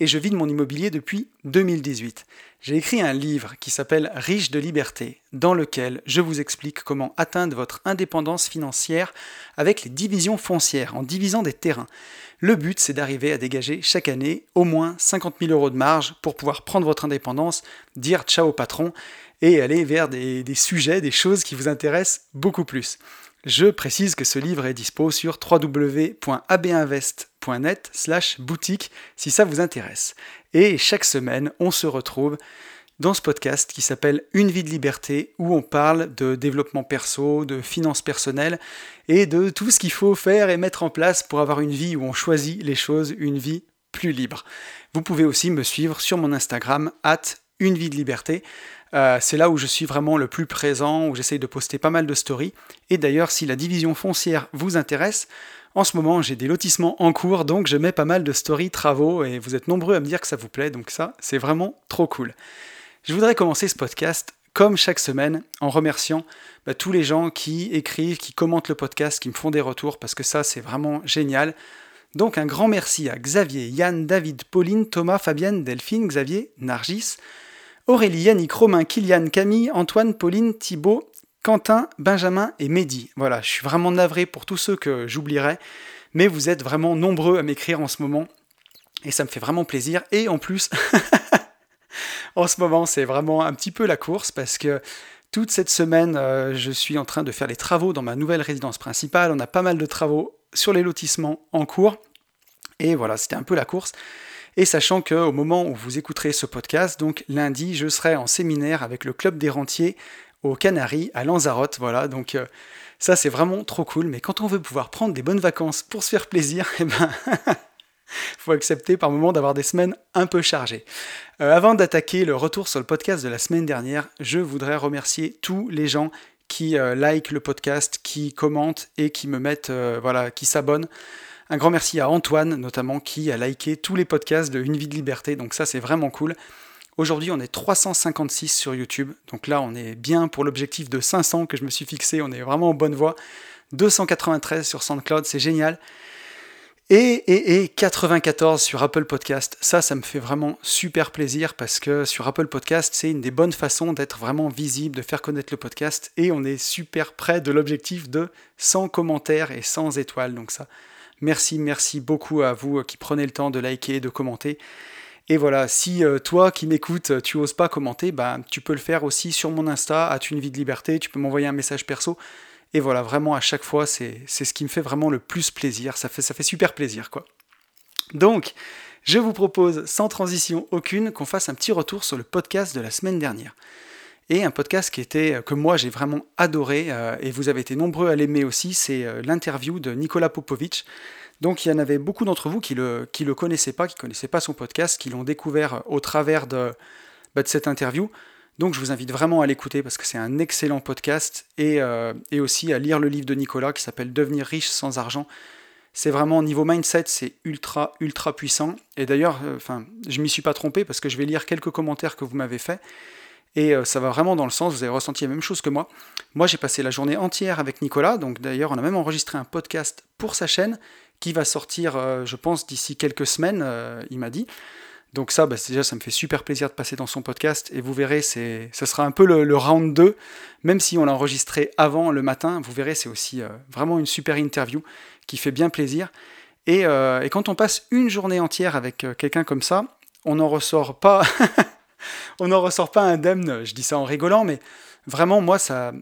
et je vis de mon immobilier depuis 2018. J'ai écrit un livre qui s'appelle Riche de liberté, dans lequel je vous explique comment atteindre votre indépendance financière avec les divisions foncières, en divisant des terrains. Le but, c'est d'arriver à dégager chaque année au moins 50 000 euros de marge pour pouvoir prendre votre indépendance, dire ciao au patron et aller vers des, des sujets, des choses qui vous intéressent beaucoup plus. Je précise que ce livre est dispo sur www.abinvest.net slash boutique si ça vous intéresse. Et chaque semaine, on se retrouve dans ce podcast qui s'appelle Une vie de liberté, où on parle de développement perso, de finances personnelles et de tout ce qu'il faut faire et mettre en place pour avoir une vie où on choisit les choses, une vie plus libre. Vous pouvez aussi me suivre sur mon Instagram, at une vie de liberté. Euh, c'est là où je suis vraiment le plus présent, où j'essaye de poster pas mal de stories. Et d'ailleurs, si la division foncière vous intéresse, en ce moment j'ai des lotissements en cours, donc je mets pas mal de stories, travaux, et vous êtes nombreux à me dire que ça vous plaît, donc ça, c'est vraiment trop cool. Je voudrais commencer ce podcast comme chaque semaine, en remerciant bah, tous les gens qui écrivent, qui commentent le podcast, qui me font des retours, parce que ça, c'est vraiment génial. Donc un grand merci à Xavier, Yann, David, Pauline, Thomas, Fabienne, Delphine, Xavier, Nargis, Aurélie, Yannick, Romain, Kylian, Camille, Antoine, Pauline, Thibault, Quentin, Benjamin et Mehdi. Voilà, je suis vraiment navré pour tous ceux que j'oublierai, mais vous êtes vraiment nombreux à m'écrire en ce moment, et ça me fait vraiment plaisir. Et en plus, en ce moment, c'est vraiment un petit peu la course, parce que toute cette semaine, euh, je suis en train de faire les travaux dans ma nouvelle résidence principale. On a pas mal de travaux sur les lotissements en cours. Et voilà, c'était un peu la course. Et sachant qu'au moment où vous écouterez ce podcast, donc lundi, je serai en séminaire avec le Club des Rentiers aux Canaries, à Lanzarote. Voilà, donc euh, ça c'est vraiment trop cool. Mais quand on veut pouvoir prendre des bonnes vacances pour se faire plaisir, eh ben. faut accepter par moment d'avoir des semaines un peu chargées. Euh, avant d'attaquer le retour sur le podcast de la semaine dernière, je voudrais remercier tous les gens qui euh, like le podcast, qui commentent et qui me mettent, voilà, qui s'abonnent. Un grand merci à Antoine, notamment, qui a liké tous les podcasts de Une vie de liberté. Donc ça, c'est vraiment cool. Aujourd'hui, on est 356 sur YouTube. Donc là, on est bien pour l'objectif de 500 que je me suis fixé. On est vraiment en bonne voie. 293 sur SoundCloud, c'est génial. Et, et, et 94 sur Apple Podcast. Ça, ça me fait vraiment super plaisir parce que sur Apple Podcast, c'est une des bonnes façons d'être vraiment visible, de faire connaître le podcast. Et on est super près de l'objectif de 100 commentaires et 100 étoiles. Donc ça, Merci, merci beaucoup à vous euh, qui prenez le temps de liker, de commenter. Et voilà, si euh, toi qui m'écoutes, tu oses pas commenter, bah, tu peux le faire aussi sur mon Insta, à une vie de liberté, tu peux m'envoyer un message perso. Et voilà, vraiment à chaque fois, c'est ce qui me fait vraiment le plus plaisir. Ça fait, ça fait super plaisir, quoi. Donc, je vous propose, sans transition aucune, qu'on fasse un petit retour sur le podcast de la semaine dernière et un podcast qui était que moi j'ai vraiment adoré euh, et vous avez été nombreux à l'aimer aussi, c'est euh, l'interview de Nicolas Popovic. Donc il y en avait beaucoup d'entre vous qui le qui le connaissaient pas, qui connaissaient pas son podcast, qui l'ont découvert au travers de, bah, de cette interview. Donc je vous invite vraiment à l'écouter parce que c'est un excellent podcast et, euh, et aussi à lire le livre de Nicolas qui s'appelle Devenir riche sans argent. C'est vraiment niveau mindset, c'est ultra ultra puissant. Et d'ailleurs, enfin, je m'y suis pas trompé parce que je vais lire quelques commentaires que vous m'avez fait. Et euh, ça va vraiment dans le sens, vous avez ressenti la même chose que moi. Moi, j'ai passé la journée entière avec Nicolas, donc d'ailleurs, on a même enregistré un podcast pour sa chaîne qui va sortir, euh, je pense, d'ici quelques semaines, euh, il m'a dit. Donc ça, bah, déjà, ça me fait super plaisir de passer dans son podcast, et vous verrez, c'est, ce sera un peu le, round 2, même si on l'a enregistré avant le matin, vous verrez, c'est aussi vraiment une super interview qui fait bien plaisir. Et, et, quand on passe une journée entière avec quelqu'un comme ça, on n'en ressort pas on n'en ressort pas indemne, je dis ça en rigolant, mais vraiment, moi, ça,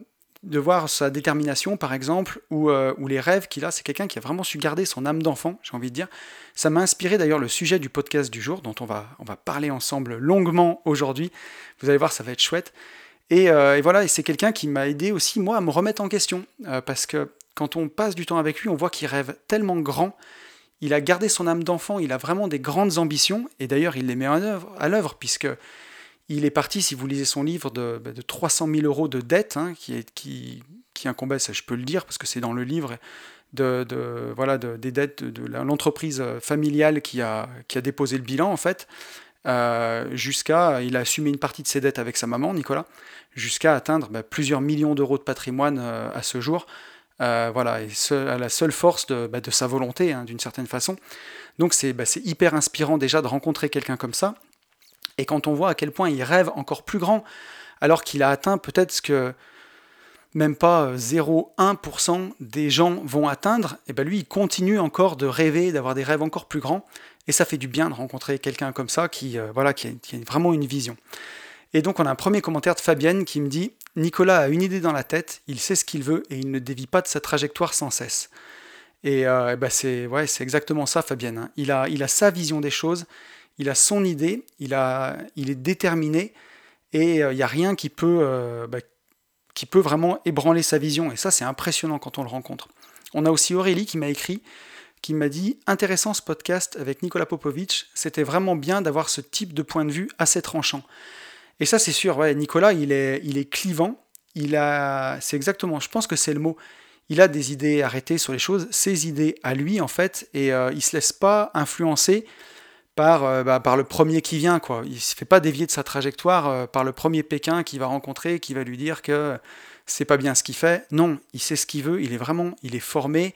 de voir sa détermination, par exemple, ou, euh, les rêves qu'il a, c'est quelqu'un qui a vraiment su garder son âme d'enfant, j'ai envie de dire. Ça m'a inspiré d'ailleurs le sujet du podcast du jour, dont on va, parler ensemble longuement aujourd'hui. Vous allez voir, ça va être chouette. Et, euh, voilà, et c'est quelqu'un qui m'a aidé aussi, moi, à me remettre en question, euh, parce que quand on passe du temps avec lui, on voit qu'il rêve tellement grand. Il a gardé son âme d'enfant, il a vraiment des grandes ambitions, et d'ailleurs il les met à l'œuvre, puisque il est parti, si vous lisez son livre, de, 300 bah, 000 euros de dette, hein, qui, est, ça je peux le dire, parce que c'est dans le livre, de, voilà, des dettes de, l'entreprise familiale qui a, déposé le bilan, en fait, jusqu'à, il a assumé une partie de ses dettes avec sa maman, Nicolas, jusqu'à atteindre bah, plusieurs millions d'euros de patrimoine à ce jour. Voilà, et à la seule force de, bah, sa volonté, hein, d'une certaine façon. Donc bah, c'est hyper inspirant déjà de rencontrer quelqu'un comme ça. Et quand on voit à quel point il rêve encore plus grand, alors qu'il a atteint peut-être ce que même pas 0,1% euh, des gens vont atteindre, et ben lui, il continue encore de rêver, d'avoir des rêves encore plus grands, et ça fait du bien de rencontrer quelqu'un comme ça qui, euh, voilà, qui a, vraiment une vision. Et donc on a un premier commentaire de Fabienne qui me dit Nicolas a une idée dans la tête, il sait ce qu'il veut et il ne dévie pas de sa trajectoire sans cesse. Et, euh, ben c'est ouais, exactement ça, Fabienne. Hein. Il, a, il a sa vision des choses, il a son idée, il, a, il est déterminé, et il n'y a rien qui peut, ben, qui peut vraiment ébranler sa vision. Et ça, c'est impressionnant quand on le rencontre. On a aussi Aurélie qui m'a écrit, qui m'a dit Intéressant ce podcast avec Nicolas Popovic, c'était vraiment bien d'avoir ce type de point de vue assez tranchant. Et ça, c'est sûr, Nicolas, il est, il est clivant. Il a, c'est exactement, je pense que c'est le mot. Il a des idées arrêtées sur les choses, ses idées à lui en fait, et euh, il se laisse pas influencer par, euh, bah, par le premier qui vient. Quoi. Il ne se fait pas dévier de sa trajectoire euh, par le premier Pékin qu'il va rencontrer, qui va lui dire que c'est pas bien ce qu'il fait. Non, il sait ce qu'il veut, il est vraiment, il est formé,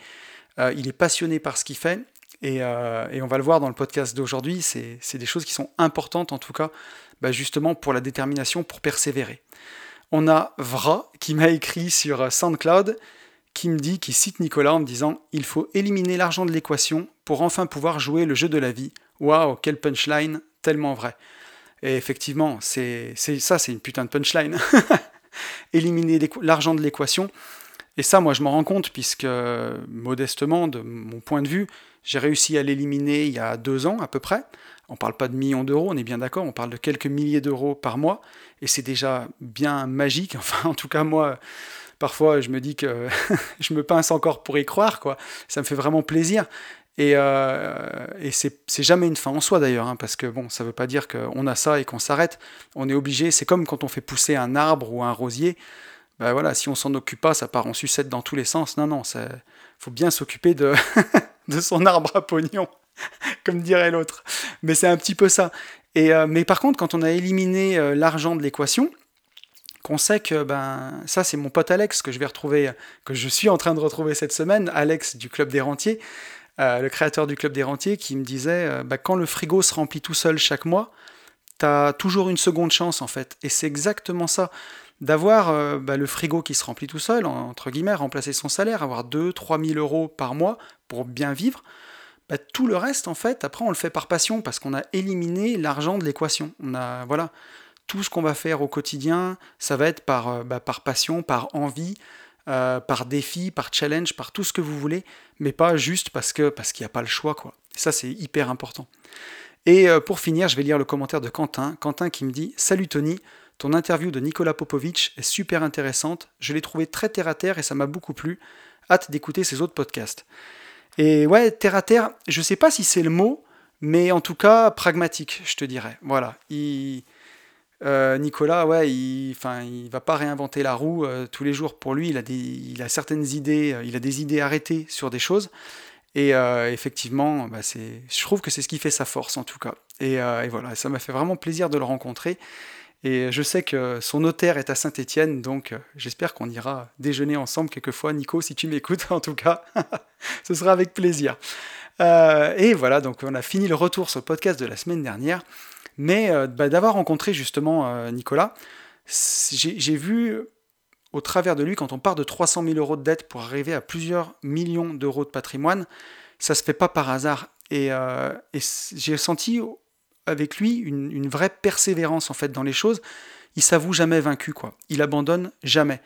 euh, il est passionné par ce qu'il fait. Et, on va le voir dans le podcast d'aujourd'hui, c'est des choses qui sont importantes en tout cas, bah, justement pour la détermination, pour persévérer. On a Vra qui m'a écrit sur SoundCloud, qui me dit, qui cite Nicolas en me disant Il faut éliminer l'argent de l'équation pour enfin pouvoir jouer le jeu de la vie Waouh, quel punchline, tellement vrai. Et effectivement, ça, c'est une putain de punchline. Éliminer l'argent de l'équation. Et ça, moi, je m'en rends compte, puisque, modestement, de mon point de vue, j'ai réussi à l'éliminer il y a deux ans à peu près. On ne parle pas de millions d'euros, on est bien d'accord, on parle de quelques milliers d'euros par mois, et c'est déjà bien magique. Enfin, en tout cas, moi, parfois, je me dis que je me pince encore pour y croire, quoi. Ça me fait vraiment plaisir. Et, euh, c'est jamais une fin en soi d'ailleurs, hein, parce que bon, ça ne veut pas dire qu'on a ça et qu'on s'arrête. On est obligé, c'est comme quand on fait pousser un arbre ou un rosier. Ben voilà, si on s'en occupe pas, ça part en sucette dans tous les sens. Non, non, il faut bien s'occuper de, de son arbre à pognon, comme dirait l'autre. Mais c'est un petit peu ça. Et, euh, mais par contre, quand on a éliminé euh, l'argent de l'équation, qu'on sait que ben ça c'est mon pote Alex que je vais retrouver, que je suis en train de retrouver cette semaine, Alex du club des rentiers, euh, le créateur du Club des Rentiers, qui me disait bah, quand le frigo se remplit tout seul chaque mois, tu as toujours une seconde chance en fait. Et c'est exactement ça. D'avoir euh, bah, le frigo qui se remplit tout seul, entre guillemets, remplacer son salaire, avoir 2-3 000 euros par mois pour bien vivre, bah, tout le reste, en fait, après, on le fait par passion parce qu'on a éliminé l'argent de l'équation. On a, voilà, tout ce qu'on va faire au quotidien, ça va être par, par passion, par envie, euh, par défi, par challenge, par tout ce que vous voulez, mais pas juste parce que parce qu'il n'y a pas le choix quoi. ça c'est hyper important. Et euh, pour finir, je vais lire le commentaire de Quentin. Quentin qui me dit Salut Tony, ton interview de Nicolas Popovic est super intéressante. Je l'ai trouvé très terre à terre et ça m'a beaucoup plu. Hâte d'écouter ses autres podcasts. Et ouais, terre à terre, je sais pas si c'est le mot, mais en tout cas pragmatique, je te dirais. Voilà. Il euh, Nicolas, ouais, il, enfin, il va pas réinventer la roue euh, tous les jours. Pour lui, il a, il a certaines idées, euh, il a des idées arrêtées sur des choses. Et effectivement, bah, c'est, je trouve que c'est ce qui fait sa force en tout cas. Et, voilà, ça m'a fait vraiment plaisir de le rencontrer. Et je sais que son notaire est à Saint-Étienne, donc j'espère qu'on ira déjeuner ensemble quelquefois. Nico, si tu m'écoutes, en tout cas, ce sera avec plaisir. et voilà, donc on a fini le retour sur le podcast de la semaine dernière. Mais euh, bah, d'avoir rencontré justement euh, Nicolas, j'ai vu au travers de lui, quand on part de 300 000 euros de dette pour arriver à plusieurs millions d'euros de patrimoine, ça se fait pas par hasard. Et, euh, j'ai senti avec lui une, vraie persévérance en fait dans les choses. Il s'avoue jamais vaincu, quoi. Il abandonne jamais.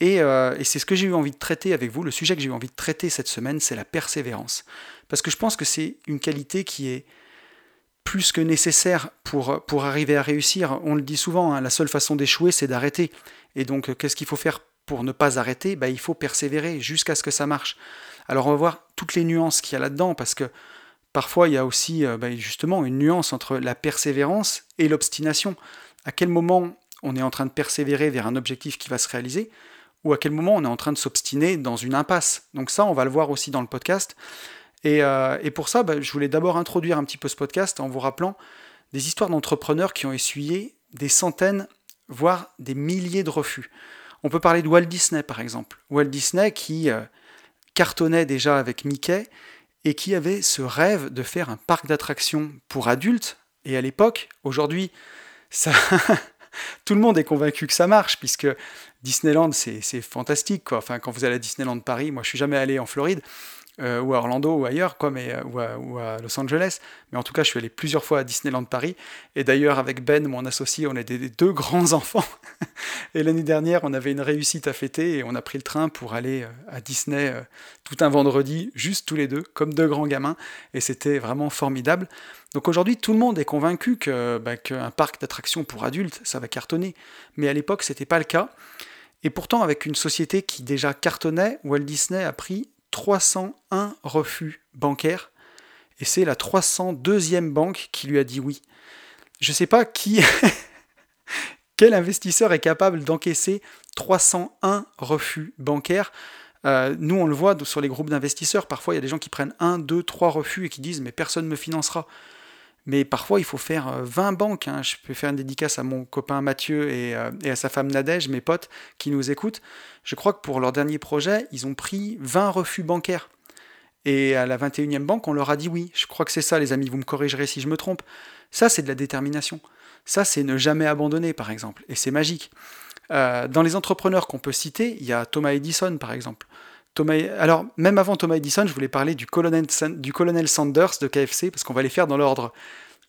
Et, et c'est ce que j'ai eu envie de traiter avec vous. Le sujet que j'ai eu envie de traiter cette semaine, c'est la persévérance. Parce que je pense que c'est une qualité qui est plus que nécessaire pour, pour arriver à réussir. On le dit souvent, hein, la seule façon d'échouer, c'est d'arrêter. Et donc, qu'est-ce qu'il faut faire pour ne pas arrêter? Bah, Il faut persévérer jusqu'à ce que ça marche. Alors, on va voir toutes les nuances qu'il y a là-dedans, parce que parfois, il y a aussi euh, bah, justement une nuance entre la persévérance et l'obstination. À quel moment on est en train de persévérer vers un objectif qui va se réaliser, ou à quel moment on est en train de s'obstiner dans une impasse? Donc ça, on va le voir aussi dans le podcast. Et, euh, pour ça, bah, je voulais d'abord introduire un petit peu ce podcast en vous rappelant des histoires d'entrepreneurs qui ont essuyé des centaines, voire des milliers de refus. On peut parler de Walt Disney par exemple. Walt Disney qui euh, cartonnait déjà avec Mickey et qui avait ce rêve de faire un parc d'attractions pour adultes. Et à l'époque, aujourd'hui, ça, tout le monde est convaincu que ça marche, puisque Disneyland, c'est fantastique. Enfin, quand vous allez à Disneyland Paris, moi je suis jamais allé en Floride, euh, ou à Orlando ou ailleurs, quoi, mais, euh, ou, à, Los Angeles. Mais en tout cas, je suis allé plusieurs fois à Disneyland Paris. Et d'ailleurs, avec Ben, mon associé, on est des, deux grands enfants. et l'année dernière, on avait une réussite à fêter et on a pris le train pour aller euh, à Disney tout un vendredi, juste tous les deux, comme deux grands gamins. Et c'était vraiment formidable. Donc aujourd'hui, tout le monde est convaincu bah, qu'un parc d'attractions pour adultes, ça va cartonner. Mais à l'époque, ce n'était pas le cas. Et pourtant, avec une société qui déjà cartonnait, Walt Disney a pris 301 refus bancaires, et c'est la 302e banque qui lui a dit oui. Je ne sais pas qui, quel investisseur est capable d'encaisser 301 refus bancaires. Euh, nous, on le voit sur les groupes d'investisseurs, parfois il y a des gens qui prennent 1, 2, 3 refus et qui disent mais personne ne me financera. Mais parfois, il faut faire 20 euh, banques. Hein. Je peux faire une dédicace à mon copain Mathieu euh, et, à sa femme Nadège, mes potes qui nous écoutent. Je crois que pour leur dernier projet, ils ont pris 20 refus bancaires. Et à la 21e banque, on leur a dit oui. Je crois que c'est ça, les amis. Vous me corrigerez si je me trompe. Ça, c'est de la détermination. Ça, c'est ne jamais abandonner, par exemple. Et c'est magique. Euh, dans les entrepreneurs qu'on peut citer, il y a Thomas Edison, par exemple. Alors, même avant Thomas Edison, je voulais parler du colonel, Sanders de KFC, parce qu'on va les faire dans l'ordre,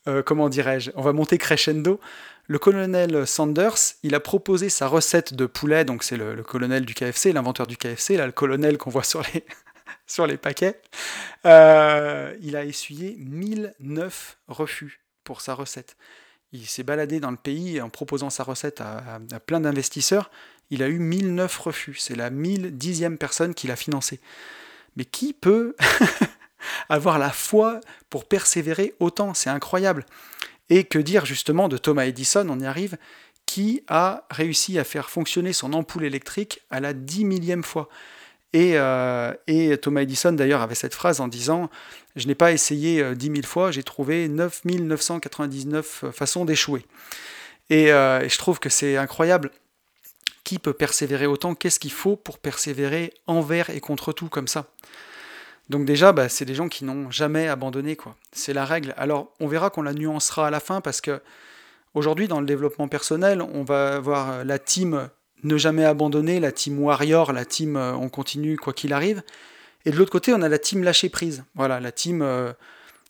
euh, comment dirais-je, on va monter crescendo. Le colonel Sanders, il a proposé sa recette de poulet, donc c'est le, colonel du KFC, l'inventeur du KFC, le colonel qu'on voit sur les, sur les paquets. Euh, il a essuyé 1009 refus pour sa recette. Il s'est baladé dans le pays en proposant sa recette à plein d'investisseurs il a eu 1009 refus. C'est la 1010e personne qui l'a financé. Mais qui peut avoir la foi pour persévérer autant? C'est incroyable. Et que dire justement de Thomas Edison, on y arrive, qui a réussi à faire fonctionner son ampoule électrique à la 10 millième fois. Et, euh, Thomas Edison d'ailleurs avait cette phrase en disant Je n'ai pas essayé 10 euh, 000 fois, j'ai trouvé 9 999 façons d'échouer. Euh, et, je trouve que c'est incroyable qui peut persévérer autant Qu'est-ce qu'il faut pour persévérer envers et contre tout comme ça? Donc déjà, bah, c'est des gens qui n'ont jamais abandonné, quoi. C'est la règle. Alors, on verra qu'on la nuancera à la fin parce que aujourd'hui, dans le développement personnel, on va avoir la team ne jamais abandonner, la team warrior, la team euh, on continue quoi qu'il arrive. Et de l'autre côté, on a la team lâcher prise. Voilà, la team euh,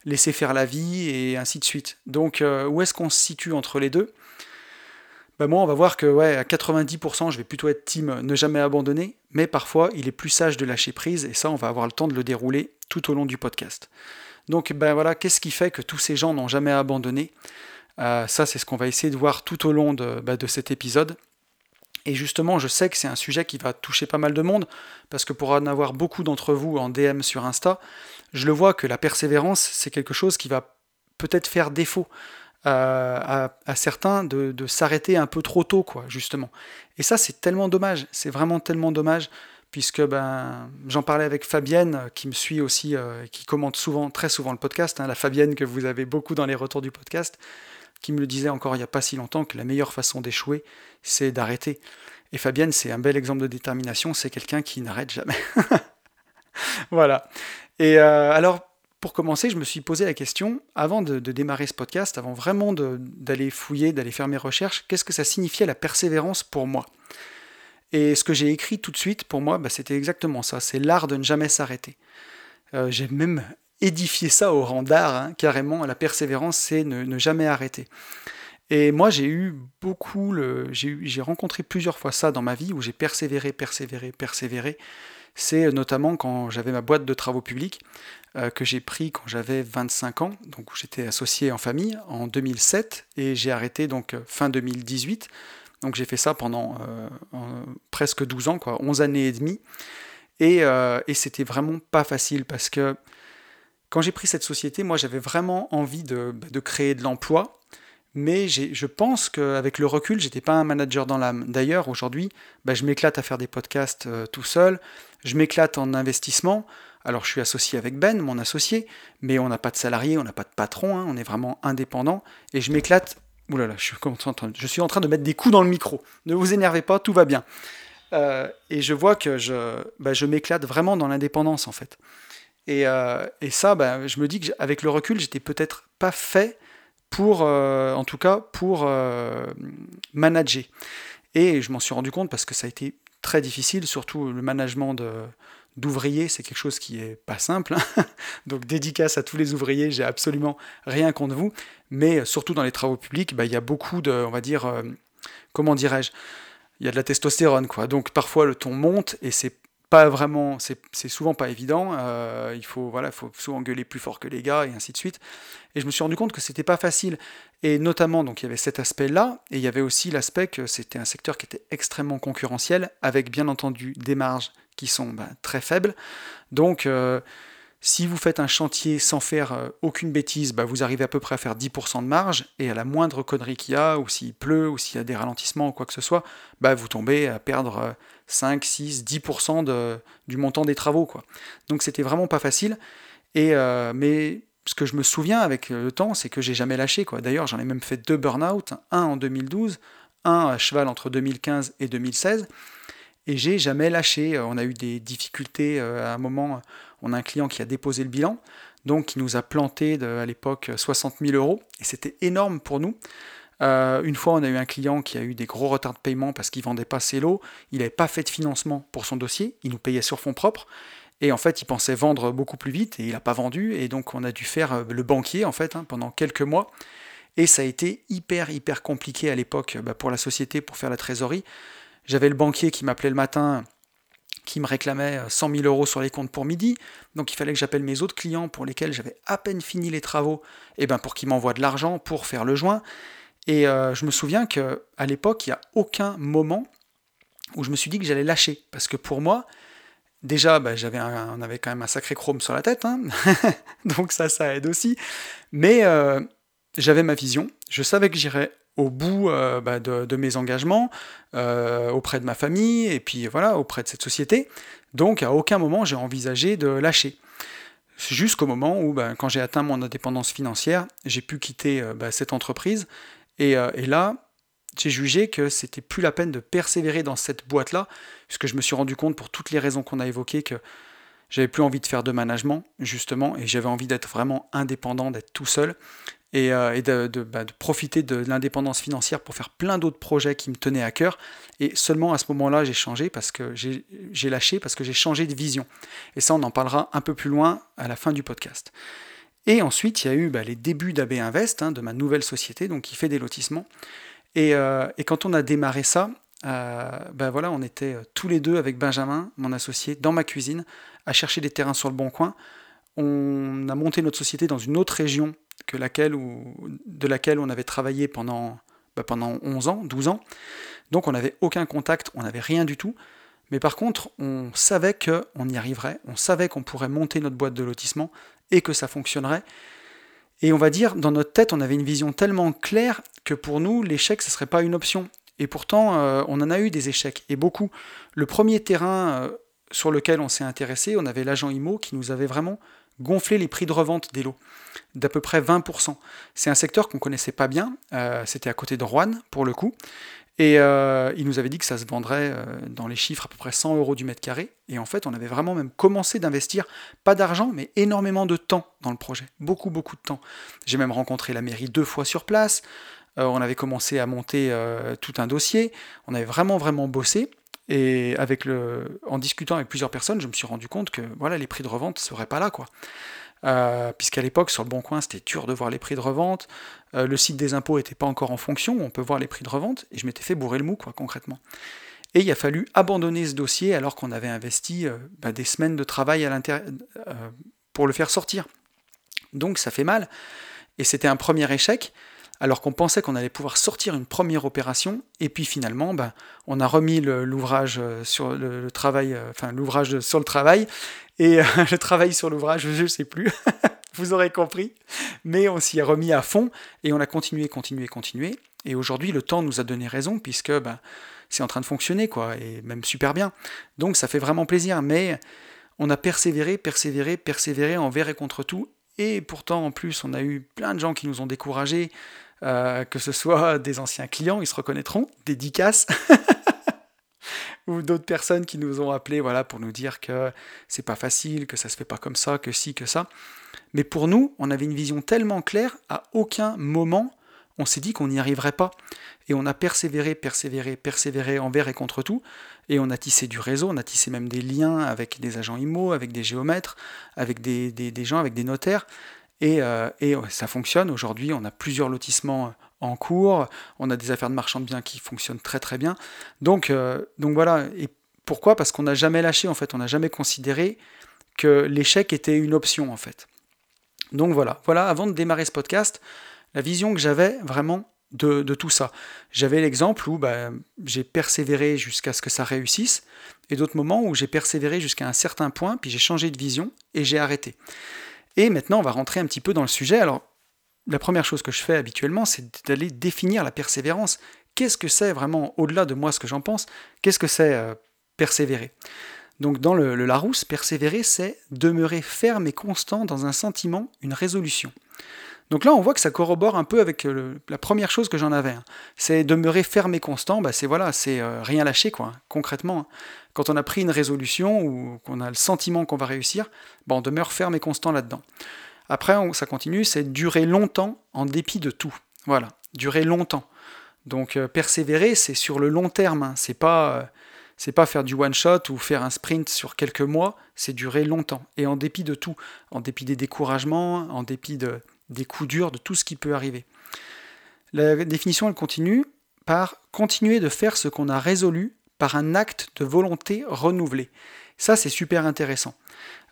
laisser faire la vie et ainsi de suite. Donc, euh, où est-ce qu'on se situe entre les deux? Bah, moi, on va voir que à 90%, je vais plutôt être team ne jamais abandonner, mais parfois, il est plus sage de lâcher prise, et ça, on va avoir le temps de le dérouler tout au long du podcast. Donc, ben voilà, qu'est-ce qui fait que tous ces gens n'ont jamais abandonné? Euh, Ça, c'est ce qu'on va essayer de voir tout au long bah, de cet épisode. Et justement, je sais que c'est un sujet qui va toucher pas mal de monde, parce que pour en avoir beaucoup d'entre vous en DM sur Insta, je le vois que la persévérance, c'est quelque chose qui va peut-être faire défaut. À, certains de, s'arrêter un peu trop tôt, quoi, justement. Et ça, c'est tellement dommage, c'est vraiment tellement dommage, puisque ben, j'en parlais avec Fabienne, qui me suit aussi, euh, qui commente souvent, très souvent le podcast, hein, la Fabienne que vous avez beaucoup dans les retours du podcast, qui me le disait encore il n'y a pas si longtemps que la meilleure façon d'échouer, c'est d'arrêter. Et Fabienne, c'est un bel exemple de détermination, c'est quelqu'un qui n'arrête jamais. voilà. Et euh, alors, pour commencer, je me suis posé la question, avant de, démarrer ce podcast, avant vraiment d'aller fouiller, d'aller faire mes recherches, qu'est-ce que ça signifiait la persévérance pour moi? Et ce que j'ai écrit tout de suite, pour moi, bah, c'était exactement ça, c'est l'art de ne jamais s'arrêter. Euh, j'ai même édifié ça au rang d'art, hein, carrément, la persévérance, c'est ne, jamais arrêter. Et moi, j'ai eu beaucoup, j'ai rencontré plusieurs fois ça dans ma vie, où j'ai persévéré, persévéré, persévéré. C'est notamment quand j'avais ma boîte de travaux publics. Euh, que j'ai pris quand j'avais 25 ans, donc j'étais associé en famille en 2007 et j'ai arrêté donc euh, fin 2018. Donc j'ai fait ça pendant euh, presque 12 ans, quoi, 11 années et demie. Et, c'était vraiment pas facile parce que quand j'ai pris cette société, moi j'avais vraiment envie de, de créer de l'emploi, mais je pense qu'avec le recul, j'étais pas un manager dans l'âme. D'ailleurs, aujourd'hui, bah, je m'éclate à faire des podcasts euh, tout seul, je m'éclate en investissement. Alors, je suis associé avec Ben, mon associé, mais on n'a pas de salarié, on n'a pas de patron, hein, on est vraiment indépendant, et je m'éclate. Oulala, là là, je, suis en train, de mettre des coups dans le micro. Ne vous énervez pas, tout va bien. Euh, et je vois que je, bah, je m'éclate vraiment dans l'indépendance, en fait. Et, euh, ça, bah, je me dis qu'avec le recul, j'étais peut-être pas fait pour, euh, en tout cas, pour euh, manager. Et je m'en suis rendu compte parce que ça a été très difficile, surtout le management d'ouvriers, c'est quelque chose qui est pas simple. Hein. Donc dédicace à tous les ouvriers, j'ai absolument rien contre vous. Mais surtout dans les travaux publics, bah, il y a beaucoup de, on va dire, euh, comment dirais-je, il y a de la testostérone, quoi. Donc parfois le ton monte et c'est pas vraiment, c'est souvent pas évident. Euh, il faut voilà, faut souvent gueuler plus fort que les gars et ainsi de suite. Et je me suis rendu compte que c'était pas facile. Et notamment, donc il y avait cet aspect-là, et il y avait aussi l'aspect que c'était un secteur qui était extrêmement concurrentiel, avec bien entendu des marges qui sont ben, très faibles. Donc euh, si vous faites un chantier sans faire euh, aucune bêtise, bah, vous arrivez à peu près à faire 10% de marge, et à la moindre connerie qu'il y a, ou s'il pleut, ou s'il y a des ralentissements ou quoi que ce soit, bah, vous tombez à perdre 5, 6, 10% de, du montant des travaux. Quoi. Donc c'était vraiment pas facile. Euh, mais ce que je me souviens avec le temps, c'est que j'ai jamais lâché. D'ailleurs, j'en ai même fait deux burn-out, un en 2012, un à cheval entre 2015 et 2016. Et j'ai jamais lâché. On a eu des difficultés euh, à un moment on a un client qui a déposé le bilan, donc qui nous a planté à l'époque 60 000 euros, et c'était énorme pour nous. Euh, une fois, on a eu un client qui a eu des gros retards de paiement parce qu'il vendait pas ses lots, il n'avait pas fait de financement pour son dossier, il nous payait sur fonds propres, et en fait, il pensait vendre beaucoup plus vite, et il n'a pas vendu, et donc on a dû faire euh, le banquier, en fait, hein, pendant quelques mois, et ça a été hyper, hyper compliqué à l'époque bah, pour la société, pour faire la trésorerie. J'avais le banquier qui m'appelait le matin, qui me réclamait 100 euh, 000 euros sur les comptes pour midi. Donc il fallait que j'appelle mes autres clients pour lesquels j'avais à peine fini les travaux, et eh ben pour qu'ils m'envoient de l'argent pour faire le joint. Et euh, je me souviens qu'à l'époque, il n'y a aucun moment où je me suis dit que j'allais lâcher. Parce que pour moi, déjà, bah, j'avais on avait quand même un sacré chrome sur la tête, hein. donc ça, ça aide aussi. Mais euh, j'avais ma vision, je savais que j'irais au bout euh, bah, de, mes engagements euh, auprès de ma famille et puis voilà auprès de cette société. Donc à aucun moment j'ai envisagé de lâcher. Jusqu'au moment où, bah, quand j'ai atteint mon indépendance financière, j'ai pu quitter euh, bah, cette entreprise et, et là j'ai jugé que c'était plus la peine de persévérer dans cette boîte-là, puisque je me suis rendu compte pour toutes les raisons qu'on a évoquées que j'avais plus envie de faire de management, justement, et j'avais envie d'être vraiment indépendant, d'être tout seul et, euh, bah, de, profiter de l'indépendance financière pour faire plein d'autres projets qui me tenaient à cœur. Et seulement à ce moment-là, j'ai changé parce que j'ai lâché, parce que j'ai changé de vision. Et ça, on en parlera un peu plus loin à la fin du podcast. Et ensuite, il y a eu bah, les débuts d'AB Invest, hein, de ma nouvelle société, donc qui fait des lotissements. Et, euh, quand on a démarré ça, bah, voilà, on était tous les deux avec Benjamin, mon associé, dans ma cuisine, à chercher des terrains sur le bon coin. On a monté notre société dans une autre région que laquelle ou, de laquelle on avait travaillé pendant, bah, pendant 11 ans, 12 ans. Donc on n'avait aucun contact, on n'avait rien du tout. Mais par contre, on savait qu'on y arriverait, on savait qu'on pourrait monter notre boîte de lotissement et que ça fonctionnerait. Et on va dire, dans notre tête, on avait une vision tellement claire que pour nous, l'échec, ce ne serait pas une option. Et pourtant, euh, on en a eu des échecs, et beaucoup. Le premier terrain euh, sur lequel on s'est intéressé, on avait l'agent IMO qui nous avait vraiment gonfler les prix de revente des lots d'à peu près 20%. C'est un secteur qu'on connaissait pas bien, euh, c'était à côté de Rouen pour le coup, et euh, il nous avait dit que ça se vendrait euh, dans les chiffres à peu près 100 euros du mètre carré, et en fait on avait vraiment même commencé d'investir, pas d'argent, mais énormément de temps dans le projet, beaucoup beaucoup de temps. J'ai même rencontré la mairie deux fois sur place, on avait commencé à monter tout un dossier, on avait vraiment vraiment bossé, et avec le, en discutant avec plusieurs personnes, je me suis rendu compte que voilà, les prix de revente ne seraient pas là. quoi. Euh, puisqu'à l'époque, sur le Bon Coin, c'était dur de voir les prix de revente. Euh, le site des impôts n'était pas encore en fonction, on peut voir les prix de revente, et je m'étais fait bourrer le mou, quoi, concrètement. Et il a fallu abandonner ce dossier alors qu'on avait investi euh, bah, des semaines de travail à l'intérieur pour le faire sortir. Donc ça fait mal. Et c'était un premier échec alors qu'on pensait qu'on allait pouvoir sortir une première opération, et puis finalement, ben, on a remis l'ouvrage euh, sur le, travail, euh, l'ouvrage sur le travail, et euh, le travail sur l'ouvrage, je ne sais plus. vous aurez compris. Mais on s'y est remis à fond et on a continué, continué, continué. Et aujourd'hui, le temps nous a donné raison puisque ben, c'est en train de fonctionner, quoi, et même super bien. Donc ça fait vraiment plaisir. Mais on a persévéré, persévéré, persévéré envers et contre tout. Et pourtant, en plus, on a eu plein de gens qui nous ont découragés, euh, que ce soit des anciens clients, ils se reconnaîtront, des dicasses, ou d'autres personnes qui nous ont appelés voilà, pour nous dire que c'est pas facile, que ça se fait pas comme ça, que si, que ça. Mais pour nous, on avait une vision tellement claire, à aucun moment on s'est dit qu'on n'y arriverait pas. Et on a persévéré, persévéré, persévéré envers et contre tout. Et on a tissé du réseau, on a tissé même des liens avec des agents IMO, avec des géomètres, avec des, gens, avec des notaires. Et, euh, ça fonctionne. Aujourd'hui, on a plusieurs lotissements en cours, on a des affaires de marchand de biens qui fonctionnent très très bien. Donc, euh, donc voilà. Et pourquoi? Parce qu'on n'a jamais lâché, en fait. On n'a jamais considéré que l'échec était une option, en fait. Donc voilà. Voilà, avant de démarrer ce podcast, la vision que j'avais vraiment de, tout ça. J'avais l'exemple où bah, j'ai persévéré jusqu'à ce que ça réussisse, et d'autres moments où j'ai persévéré jusqu'à un certain point, puis j'ai changé de vision et j'ai arrêté. Et maintenant, on va rentrer un petit peu dans le sujet. Alors, la première chose que je fais habituellement, c'est d'aller définir la persévérance. Qu'est-ce que c'est vraiment, au-delà de moi ce que j'en pense, qu'est-ce que c'est euh, persévérer? Donc dans le, le Larousse, persévérer, c'est demeurer ferme et constant dans un sentiment, une résolution. Donc là, on voit que ça corrobore un peu avec euh, la première chose que j'en avais. Hein. C'est demeurer ferme et constant. Bah, c'est voilà, c'est euh, rien lâcher quoi. Concrètement, hein. quand on a pris une résolution ou qu'on a le sentiment qu'on va réussir, bah, on demeure ferme et constant là-dedans. Après, ça continue, c'est durer longtemps en dépit de tout. Voilà, durer longtemps. Donc euh, persévérer, c'est sur le long terme. Hein. C'est pas c'est pas faire du one shot ou faire un sprint sur quelques mois, c'est durer longtemps et en dépit de tout, en dépit des découragements, en dépit de, des coups durs, de tout ce qui peut arriver. La définition, elle continue par continuer de faire ce qu'on a résolu par un acte de volonté renouvelé. Ça, c'est super intéressant.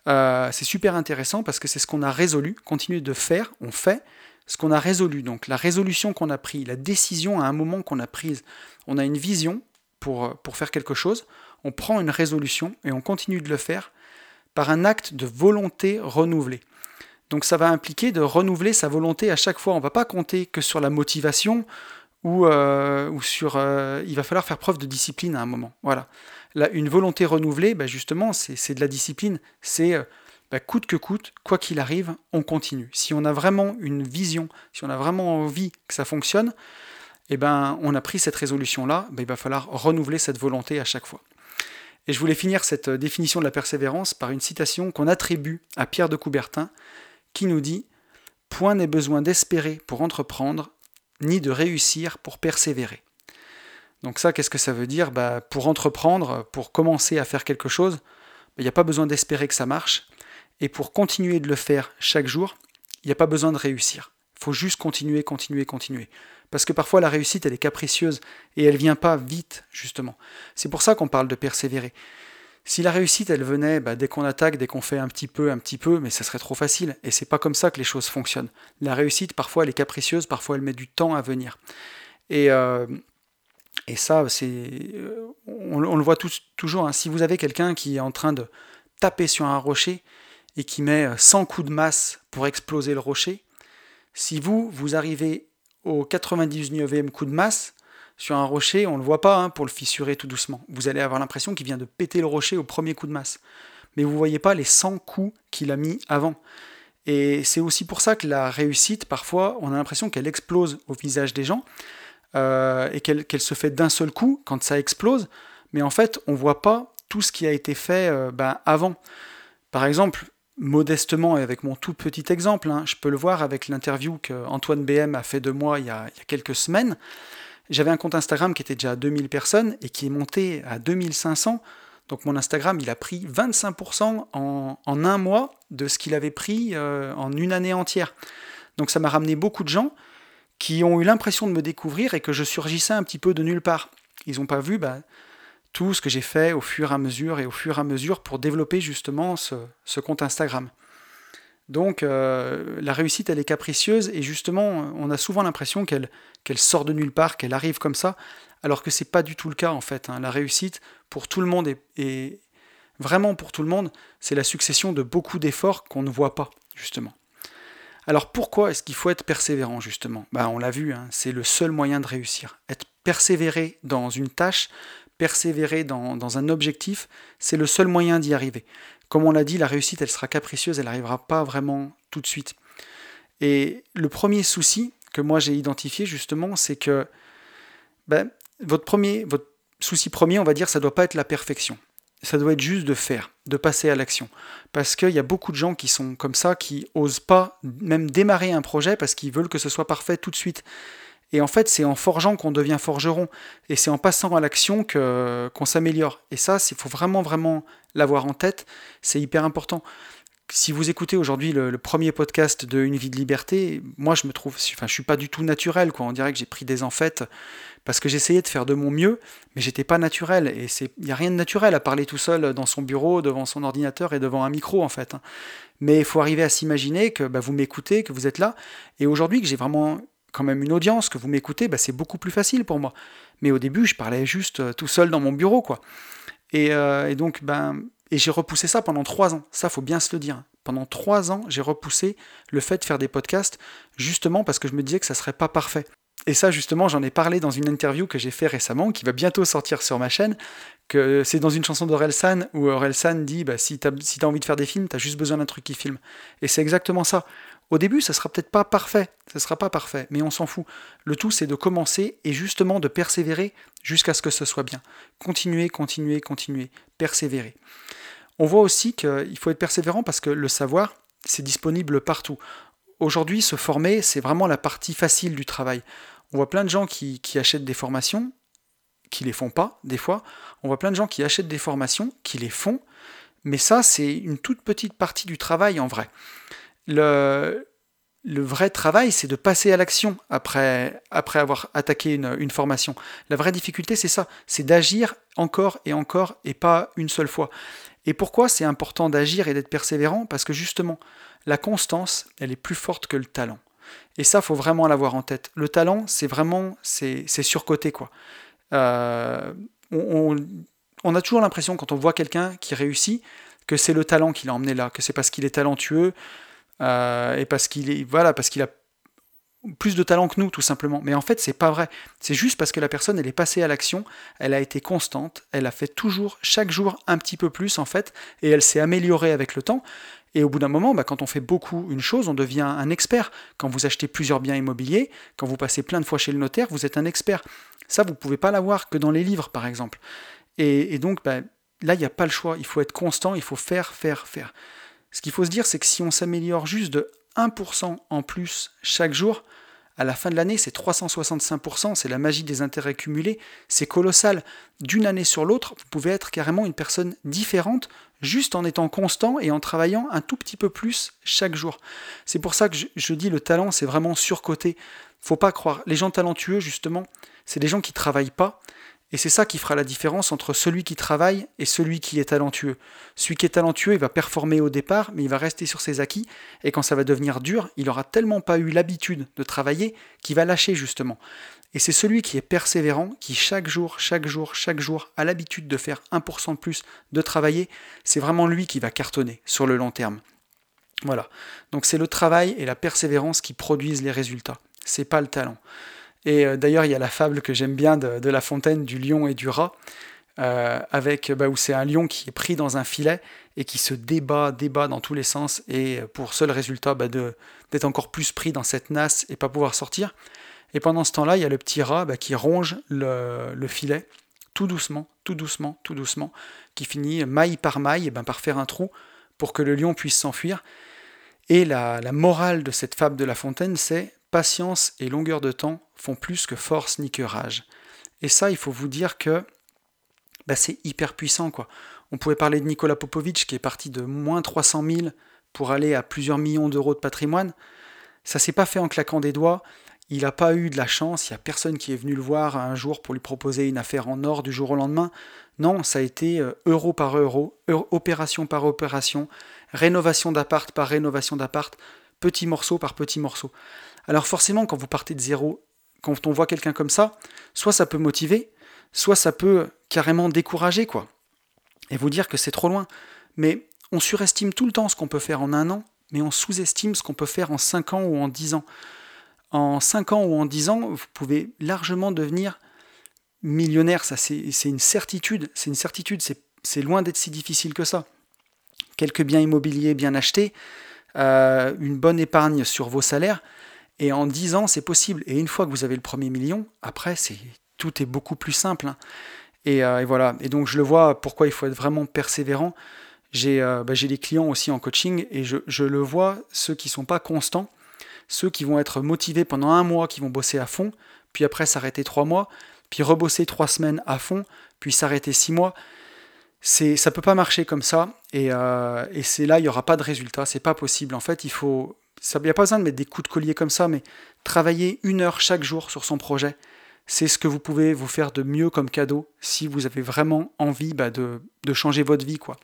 Euh, c'est super intéressant parce que c'est ce qu'on a résolu, continuer de faire, on fait ce qu'on a résolu. Donc la résolution qu'on a prise, la décision à un moment qu'on a prise. On a une vision pour, pour faire quelque chose, on prend une résolution et on continue de le faire par un acte de volonté renouvelé. Donc ça va impliquer de renouveler sa volonté à chaque fois. On ne va pas compter que sur la motivation ou, euh, sur... Euh, il va falloir faire preuve de discipline à un moment. Voilà. Là, une volonté renouvelée, bah, justement, c'est de la discipline. C'est euh, bah, coûte que coûte, quoi qu'il arrive, on continue. Si on a vraiment une vision, si on a vraiment envie que ça fonctionne, eh ben, on a pris cette résolution-là, bah, il va falloir renouveler cette volonté à chaque fois. Et je voulais finir cette définition de la persévérance par une citation qu'on attribue à Pierre de Coubertin, qui nous dit Point n'est besoin d'espérer pour entreprendre, ni de réussir pour persévérer. Donc ça, qu'est-ce que ça veut dire? Bah, Pour entreprendre, pour commencer à faire quelque chose, il n'y a pas besoin d'espérer que ça marche. Et pour continuer de le faire chaque jour, il n'y a pas besoin de réussir. Il faut juste continuer, continuer, continuer. Parce que parfois la réussite, elle est capricieuse et elle vient pas vite, justement. C'est pour ça qu'on parle de persévérer. Si la réussite, elle venait bah, dès qu'on attaque, dès qu'on fait un petit peu, un petit peu, mais ça serait trop facile. Et c'est pas comme ça que les choses fonctionnent. La réussite, parfois, elle est capricieuse, parfois, elle met du temps à venir. Et, euh, et ça, c'est, euh, on, le voit toujours. Hein. Si vous avez quelqu'un qui est en train de taper sur un rocher et qui met 100 coups de masse pour exploser le rocher, si vous, vous arrivez au 99e coup de masse, sur un rocher, on ne le voit pas hein, pour le fissurer tout doucement. Vous allez avoir l'impression qu'il vient de péter le rocher au premier coup de masse. Mais vous ne voyez pas les 100 coups qu'il a mis avant. Et c'est aussi pour ça que la réussite, parfois, on a l'impression qu'elle explose au visage des gens euh, et qu'elle se fait d'un seul coup quand ça explose. Mais en fait, on ne voit pas tout ce qui a été fait euh, ben, avant. Par exemple, modestement et avec mon tout petit exemple, hein, je peux le voir avec l'interview qu'Antoine BM a fait de moi il y a, il y a quelques semaines. J'avais un compte Instagram qui était déjà à 2000 personnes et qui est monté à 2500. Donc mon Instagram, il a pris 25% en, un mois de ce qu'il avait pris euh, en une année entière. Donc ça m'a ramené beaucoup de gens qui ont eu l'impression de me découvrir et que je surgissais un petit peu de nulle part. Ils n'ont pas vu bah, tout ce que j'ai fait au fur et à mesure et au fur et à mesure pour développer justement ce compte Instagram. Donc euh, la réussite, elle est capricieuse et justement, on a souvent l'impression qu'elle sort de nulle part, qu'elle arrive comme ça, alors que c'est pas du tout le cas en fait. Hein. La réussite, pour tout le monde et vraiment pour tout le monde, c'est la succession de beaucoup d'efforts qu'on ne voit pas justement. Alors pourquoi est-ce qu'il faut être persévérant justement? Ben, On l'a vu, hein, c'est le seul moyen de réussir. Être persévéré dans une tâche, persévérer dans, un objectif, c'est le seul moyen d'y arriver. Comme on l'a dit, la réussite, elle sera capricieuse, elle n'arrivera pas vraiment tout de suite. Et le premier souci que moi j'ai identifié justement, c'est que ben, votre, premier, souci premier, on va dire, ça ne doit pas être la perfection. Ça doit être juste de faire, de passer à l'action. Parce qu'il y a beaucoup de gens qui sont comme ça, qui osent pas même démarrer un projet parce qu'ils veulent que ce soit parfait tout de suite. Et en fait, c'est en forgeant qu'on devient forgeron. Et c'est en passant à l'action qu'on s'améliore. Et ça, il faut vraiment, vraiment l'avoir en tête. C'est hyper important. Si vous écoutez aujourd'hui le, premier podcast de Une vie de liberté, moi je me trouve, enfin je suis pas du tout naturel quoi. On dirait que j'ai pris des enfêtes parce que j'essayais de faire de mon mieux, mais j'étais pas naturel. Et il n'y a rien de naturel à parler tout seul dans son bureau, devant son ordinateur et devant un micro en fait. Hein. Mais il faut arriver à s'imaginer que bah, vous m'écoutez, que vous êtes là. Et aujourd'hui que j'ai vraiment quand même une audience, que vous m'écoutez, bah, c'est beaucoup plus facile pour moi. Mais au début, je parlais juste euh, tout seul dans mon bureau, quoi. Et, euh, donc, ben, et j'ai repoussé ça pendant trois ans. Ça, faut bien se le dire. Pendant trois ans, j'ai repoussé le fait de faire des podcasts, justement parce que je me disais que ça serait pas parfait. Et ça, justement, j'en ai parlé dans une interview que j'ai fait récemment, qui va bientôt sortir sur ma chaîne, que c'est dans une chanson d'Orelsan, où Orelsan dit bah, si tu as, envie de faire des films, tu as juste besoin d'un truc qui filme. Et c'est exactement ça. Au début, ça sera peut-être pas parfait, ça sera pas parfait, mais on s'en fout. Le tout, c'est de commencer et justement de persévérer jusqu'à ce que ce soit bien. Continuer, continuer, continuer, persévérer. On voit aussi qu'il faut être persévérant parce que le savoir, c'est disponible partout. Aujourd'hui, se former, c'est vraiment la partie facile du travail. On voit plein de gens qui, qui achètent des formations, qui les font pas, des fois. On voit plein de gens qui achètent des formations, qui les font, mais ça, c'est une toute petite partie du travail en vrai le, le vrai travail, c'est de passer à l'action après, après avoir attaqué une, formation. La vraie difficulté, c'est ça, c'est d'agir encore et encore et pas une seule fois. Et pourquoi c'est important d'agir et d'être persévérant? Parce que justement, la constance, elle est plus forte que le talent. Et ça, faut vraiment l'avoir en tête. Le talent, c'est vraiment, c'est surcoté, quoi. Euh, on, on, a toujours l'impression, quand on voit quelqu'un qui réussit, que c'est le talent qui l'a emmené là, que c'est parce qu'il est talentueux, euh, et parce qu'il est voilà parce qu'il a plus de talent que nous tout simplement. Mais en fait c'est pas vrai. C'est juste parce que la personne elle est passée à l'action, elle a été constante, elle a fait toujours chaque jour un petit peu plus en fait, et elle s'est améliorée avec le temps. Et au bout d'un moment, bah, quand on fait beaucoup une chose, on devient un expert. Quand vous achetez plusieurs biens immobiliers, quand vous passez plein de fois chez le notaire, vous êtes un expert. Ça, vous ne pouvez pas l'avoir que dans les livres, par exemple. Et, donc, bah, là, il n'y a pas le choix. Il faut être constant, il faut faire, faire, faire. Ce qu'il faut se dire, c'est que si on s'améliore juste de 1% en plus chaque jour, à la fin de l'année, c'est 365%, c'est la magie des intérêts cumulés, c'est colossal. D'une année sur l'autre, vous pouvez être carrément une personne différente juste en étant constant et en travaillant un tout petit peu plus chaque jour. C'est pour ça que je, dis le talent, c'est vraiment surcoté. Faut pas croire. Les gens talentueux, justement, c'est des gens qui travaillent pas, et c'est ça qui fera la différence entre celui qui travaille et celui qui est talentueux. Celui qui est talentueux, il va performer au départ, mais il va rester sur ses acquis, et quand ça va devenir dur, il aura tellement pas eu l'habitude de travailler qu'il va lâcher justement. Et c'est celui qui est persévérant, qui chaque jour, chaque jour, chaque jour a l'habitude de faire 1% de plus, de travailler, c'est vraiment lui qui va cartonner sur le long terme. Voilà. Donc c'est le travail et la persévérance qui produisent les résultats. C'est pas le talent. Et euh, d'ailleurs, il y a la fable que j'aime bien de, La Fontaine du lion et du rat, euh, avec bah, où c'est un lion qui est pris dans un filet et qui se débat, débat dans tous les sens, et pour seul résultat bah, d'être encore plus pris dans cette nasse et pas pouvoir sortir. Et pendant ce temps-là, il y a le petit rat bah, qui ronge le, filet, tout doucement, tout doucement, tout doucement, qui finit maille par maille et ben, par faire un trou pour que le lion puisse s'enfuir. Et la morale de cette fable de La Fontaine, c'est patience et longueur de temps font plus que force ni que rage. Et ça, il faut vous dire que bah, c'est hyper puissant. quoi. On pouvait parler de Nicolas Popovic qui est parti de moins 300 000 pour aller à plusieurs millions d'euros de patrimoine. Ça s'est pas fait en claquant des doigts. Il n'a pas eu de la chance. Il n'y a personne qui est venu le voir un jour pour lui proposer une affaire en or du jour au lendemain. Non, ça a été euh, euro par euro, opération par opération, rénovation d'appart par rénovation d'appart, petit morceau par petit morceau. Alors forcément, quand vous partez de zéro, quand on voit quelqu'un comme ça, soit ça peut motiver, soit ça peut carrément décourager, quoi. Et vous dire que c'est trop loin. Mais on surestime tout le temps ce qu'on peut faire en un an mais on sous-estime ce qu'on peut faire en 5 ans ou en 10 ans. En 5 ans ou en 10 ans, vous pouvez largement devenir millionnaire, ça c'est une certitude, c'est une certitude, c'est loin d'être si difficile que ça. Quelques biens immobiliers bien achetés, euh, une bonne épargne sur vos salaires, et en 10 ans c'est possible. Et une fois que vous avez le premier million, après tout est beaucoup plus simple. Hein. Euh, et, voilà. Et donc je le vois pourquoi il faut être vraiment persévérant. J'ai euh, bah, des clients aussi en coaching et je, le vois, ceux qui ne sont pas constants, ceux qui vont être motivés pendant un mois, qui vont bosser à fond, puis après s'arrêter trois mois, puis rebosser trois semaines à fond, puis s'arrêter six mois. C'est, ça peut pas marcher comme ça, et, euh, c'est là il y aura pas de résultat, c'est pas possible. En fait, il faut, il n'y a pas besoin de mettre des coups de collier comme ça, mais travailler une heure chaque jour sur son projet, c'est ce que vous pouvez vous faire de mieux comme cadeau si vous avez vraiment envie bah, de, changer votre vie, quoi.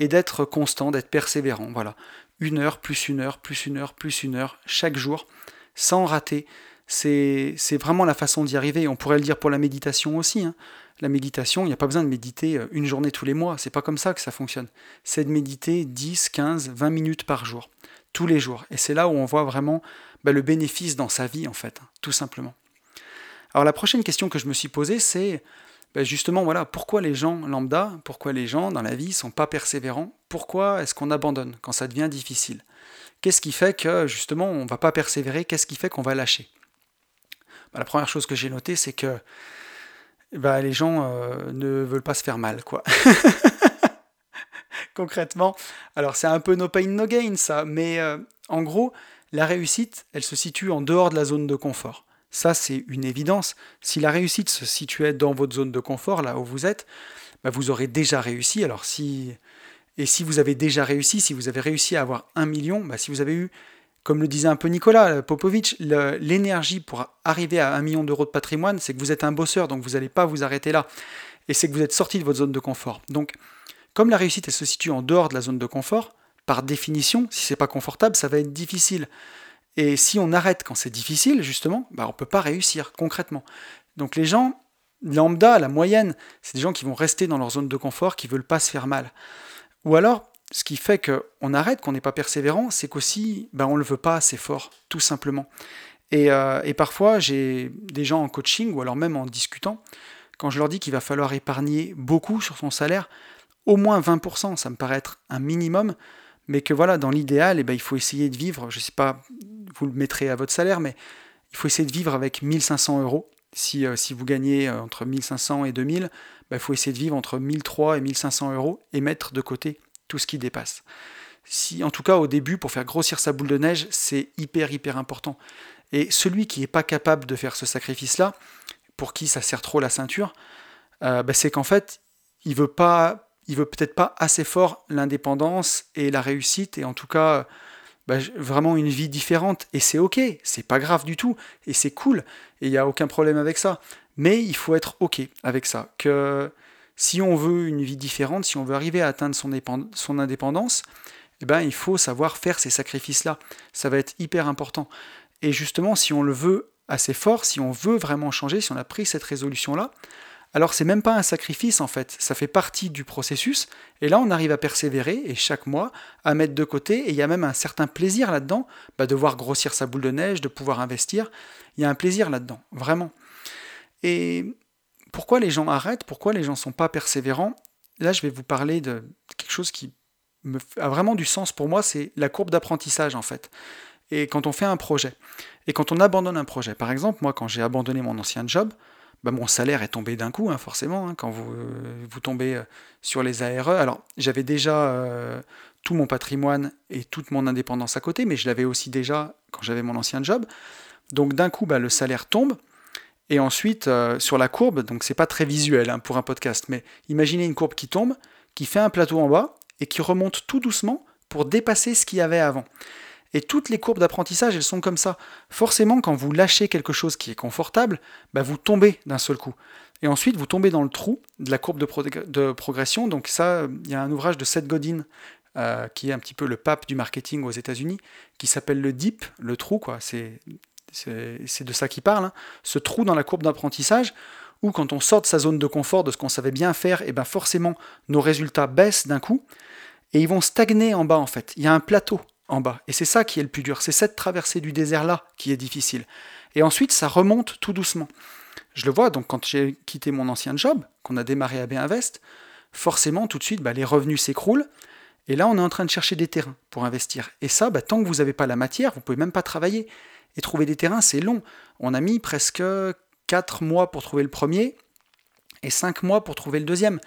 Et d'être constant, d'être persévérant, voilà. Une heure, plus une heure, plus une heure, plus une heure, chaque jour, sans rater c'est vraiment la façon d'y arriver. On pourrait le dire pour la méditation aussi. Hein. La méditation, il n'y a pas besoin de méditer euh, une journée tous les mois. C'est pas comme ça que ça fonctionne. C'est de méditer 10, 15, 20 minutes par jour, tous les jours. Et c'est là où on voit vraiment bah, le bénéfice dans sa vie, en fait, hein, tout simplement. Alors la prochaine question que je me suis posée, c'est bah, justement, voilà, pourquoi les gens lambda, pourquoi les gens dans la vie sont pas persévérants? Pourquoi est-ce qu'on abandonne quand ça devient difficile? Qu'est-ce qui fait que justement on va pas persévérer? Qu'est-ce qui fait qu'on va lâcher? Bah, la première chose que j'ai notée, c'est que les gens euh, ne veulent pas se faire mal, quoi. Concrètement, alors c'est un peu no pain, no gain, ça, mais euh, en gros, la réussite, elle se situe en dehors de la zone de confort. Ça, c'est une évidence. Si la réussite se situait dans votre zone de confort, là où vous êtes, bah, vous aurez déjà réussi. Alors si et si vous avez déjà réussi, si vous avez réussi à avoir un million, si vous avez eu comme le disait un peu Nicolas Popovic, l'énergie pour arriver à un million d'euros de patrimoine, c'est que vous êtes un bosseur, donc vous n'allez pas vous arrêter là. Et c'est que vous êtes sorti de votre zone de confort. Donc, comme la réussite se situe en dehors de la zone de confort, par définition, si c'est pas confortable, ça va être difficile. Et si on arrête quand c'est difficile, justement, bah on ne peut pas réussir concrètement. Donc les gens, lambda, la moyenne, c'est des gens qui vont rester dans leur zone de confort, qui veulent pas se faire mal. Ou alors, ce qui fait qu'on arrête, qu'on n'est pas persévérant, c'est qu'aussi, ben, on ne le veut pas assez fort, tout simplement. Euh, et, parfois, j'ai des gens en coaching, ou alors même en discutant, quand je leur dis qu'il va falloir épargner beaucoup sur son salaire, au moins 20%, ça me paraît être un minimum, mais que voilà, dans l'idéal, eh ben, il faut essayer de vivre, je ne sais pas, vous le mettrez à votre salaire, mais il faut essayer de vivre avec 1500 euros. Si, euh, si vous gagnez euh, entre 1500 et 2000, ben, il faut essayer de vivre entre 1300 et 1500 euros et mettre de côté tout ce qui dépasse. Si, en tout cas, au début, pour faire grossir sa boule de neige, c'est hyper, hyper important. Et celui qui n'est pas capable de faire ce sacrifice-là, pour qui ça sert trop la ceinture, euh, bah, c'est qu'en fait, il veut pas, il veut peut-être pas assez fort l'indépendance et la réussite, et en tout cas, bah, vraiment une vie différente. Et c'est ok, c'est pas grave du tout, et c'est cool, et il n'y a aucun problème avec ça. Mais il faut être ok avec ça. Que si on veut une vie différente, si on veut arriver à atteindre son, indépendance, eh ben, il faut savoir faire ces sacrifices-là. Ça va être hyper important. Et justement, si on le veut assez fort, si on veut vraiment changer, si on a pris cette résolution-là, alors c'est même pas un sacrifice en fait, ça fait partie du processus, et là on arrive à persévérer, et chaque mois, à mettre de côté, et il y a même un certain plaisir là-dedans, bah, de voir grossir sa boule de neige, de pouvoir investir, il y a un plaisir là-dedans, vraiment. Et pourquoi les gens arrêtent, pourquoi les gens ne sont pas persévérants? Là, je vais vous parler de quelque chose qui a vraiment du sens pour moi, c'est la courbe d'apprentissage en fait. Et quand on fait un projet, et quand on abandonne un projet, par exemple, moi quand j'ai abandonné mon ancien job, bah, mon salaire est tombé d'un coup, hein, forcément, hein, quand vous, euh, tombez euh, sur les ARE. Alors, j'avais déjà euh, tout mon patrimoine et toute mon indépendance à côté, mais je l'avais aussi déjà quand j'avais mon ancien job. Donc d'un coup, bah, le salaire tombe, et ensuite, sur la courbe, donc c'est pas très visuel hein, pour un podcast, mais imaginez une courbe qui tombe, qui fait un plateau en bas et qui remonte tout doucement pour dépasser ce qu'il y avait avant. Et toutes les courbes d'apprentissage, elles sont comme ça. Forcément, quand vous lâchez quelque chose qui est confortable, bah, vous tombez d'un seul coup. Et ensuite, vous tombez dans le trou de la courbe de, progression. Donc ça, il y a un ouvrage de Seth Godin, euh, qui est un petit peu le pape du marketing aux États-Unis, qui s'appelle le DIP, le trou, quoi. C'est de ça qu'il parle, hein. ce trou dans la courbe d'apprentissage, où quand on sort de sa zone de confort, de ce qu'on savait bien faire, et eh ben forcément nos résultats baissent d'un coup, et ils vont stagner en bas en fait. Il y a un plateau en bas. Et c'est ça qui est le plus dur. C'est cette traversée du désert-là qui est difficile. Et ensuite, ça remonte tout doucement. Je le vois, donc quand j'ai quitté mon ancien job, qu'on a démarré à B-Invest, forcément, tout de suite, bah, les revenus s'écroulent. Et là, on est en train de chercher des terrains pour investir. Et ça, bah, tant que vous n'avez pas la matière, vous ne pouvez même pas travailler. Et trouver des terrains, c'est long. On a mis presque 4 mois pour trouver le premier et 5 mois pour trouver le deuxième.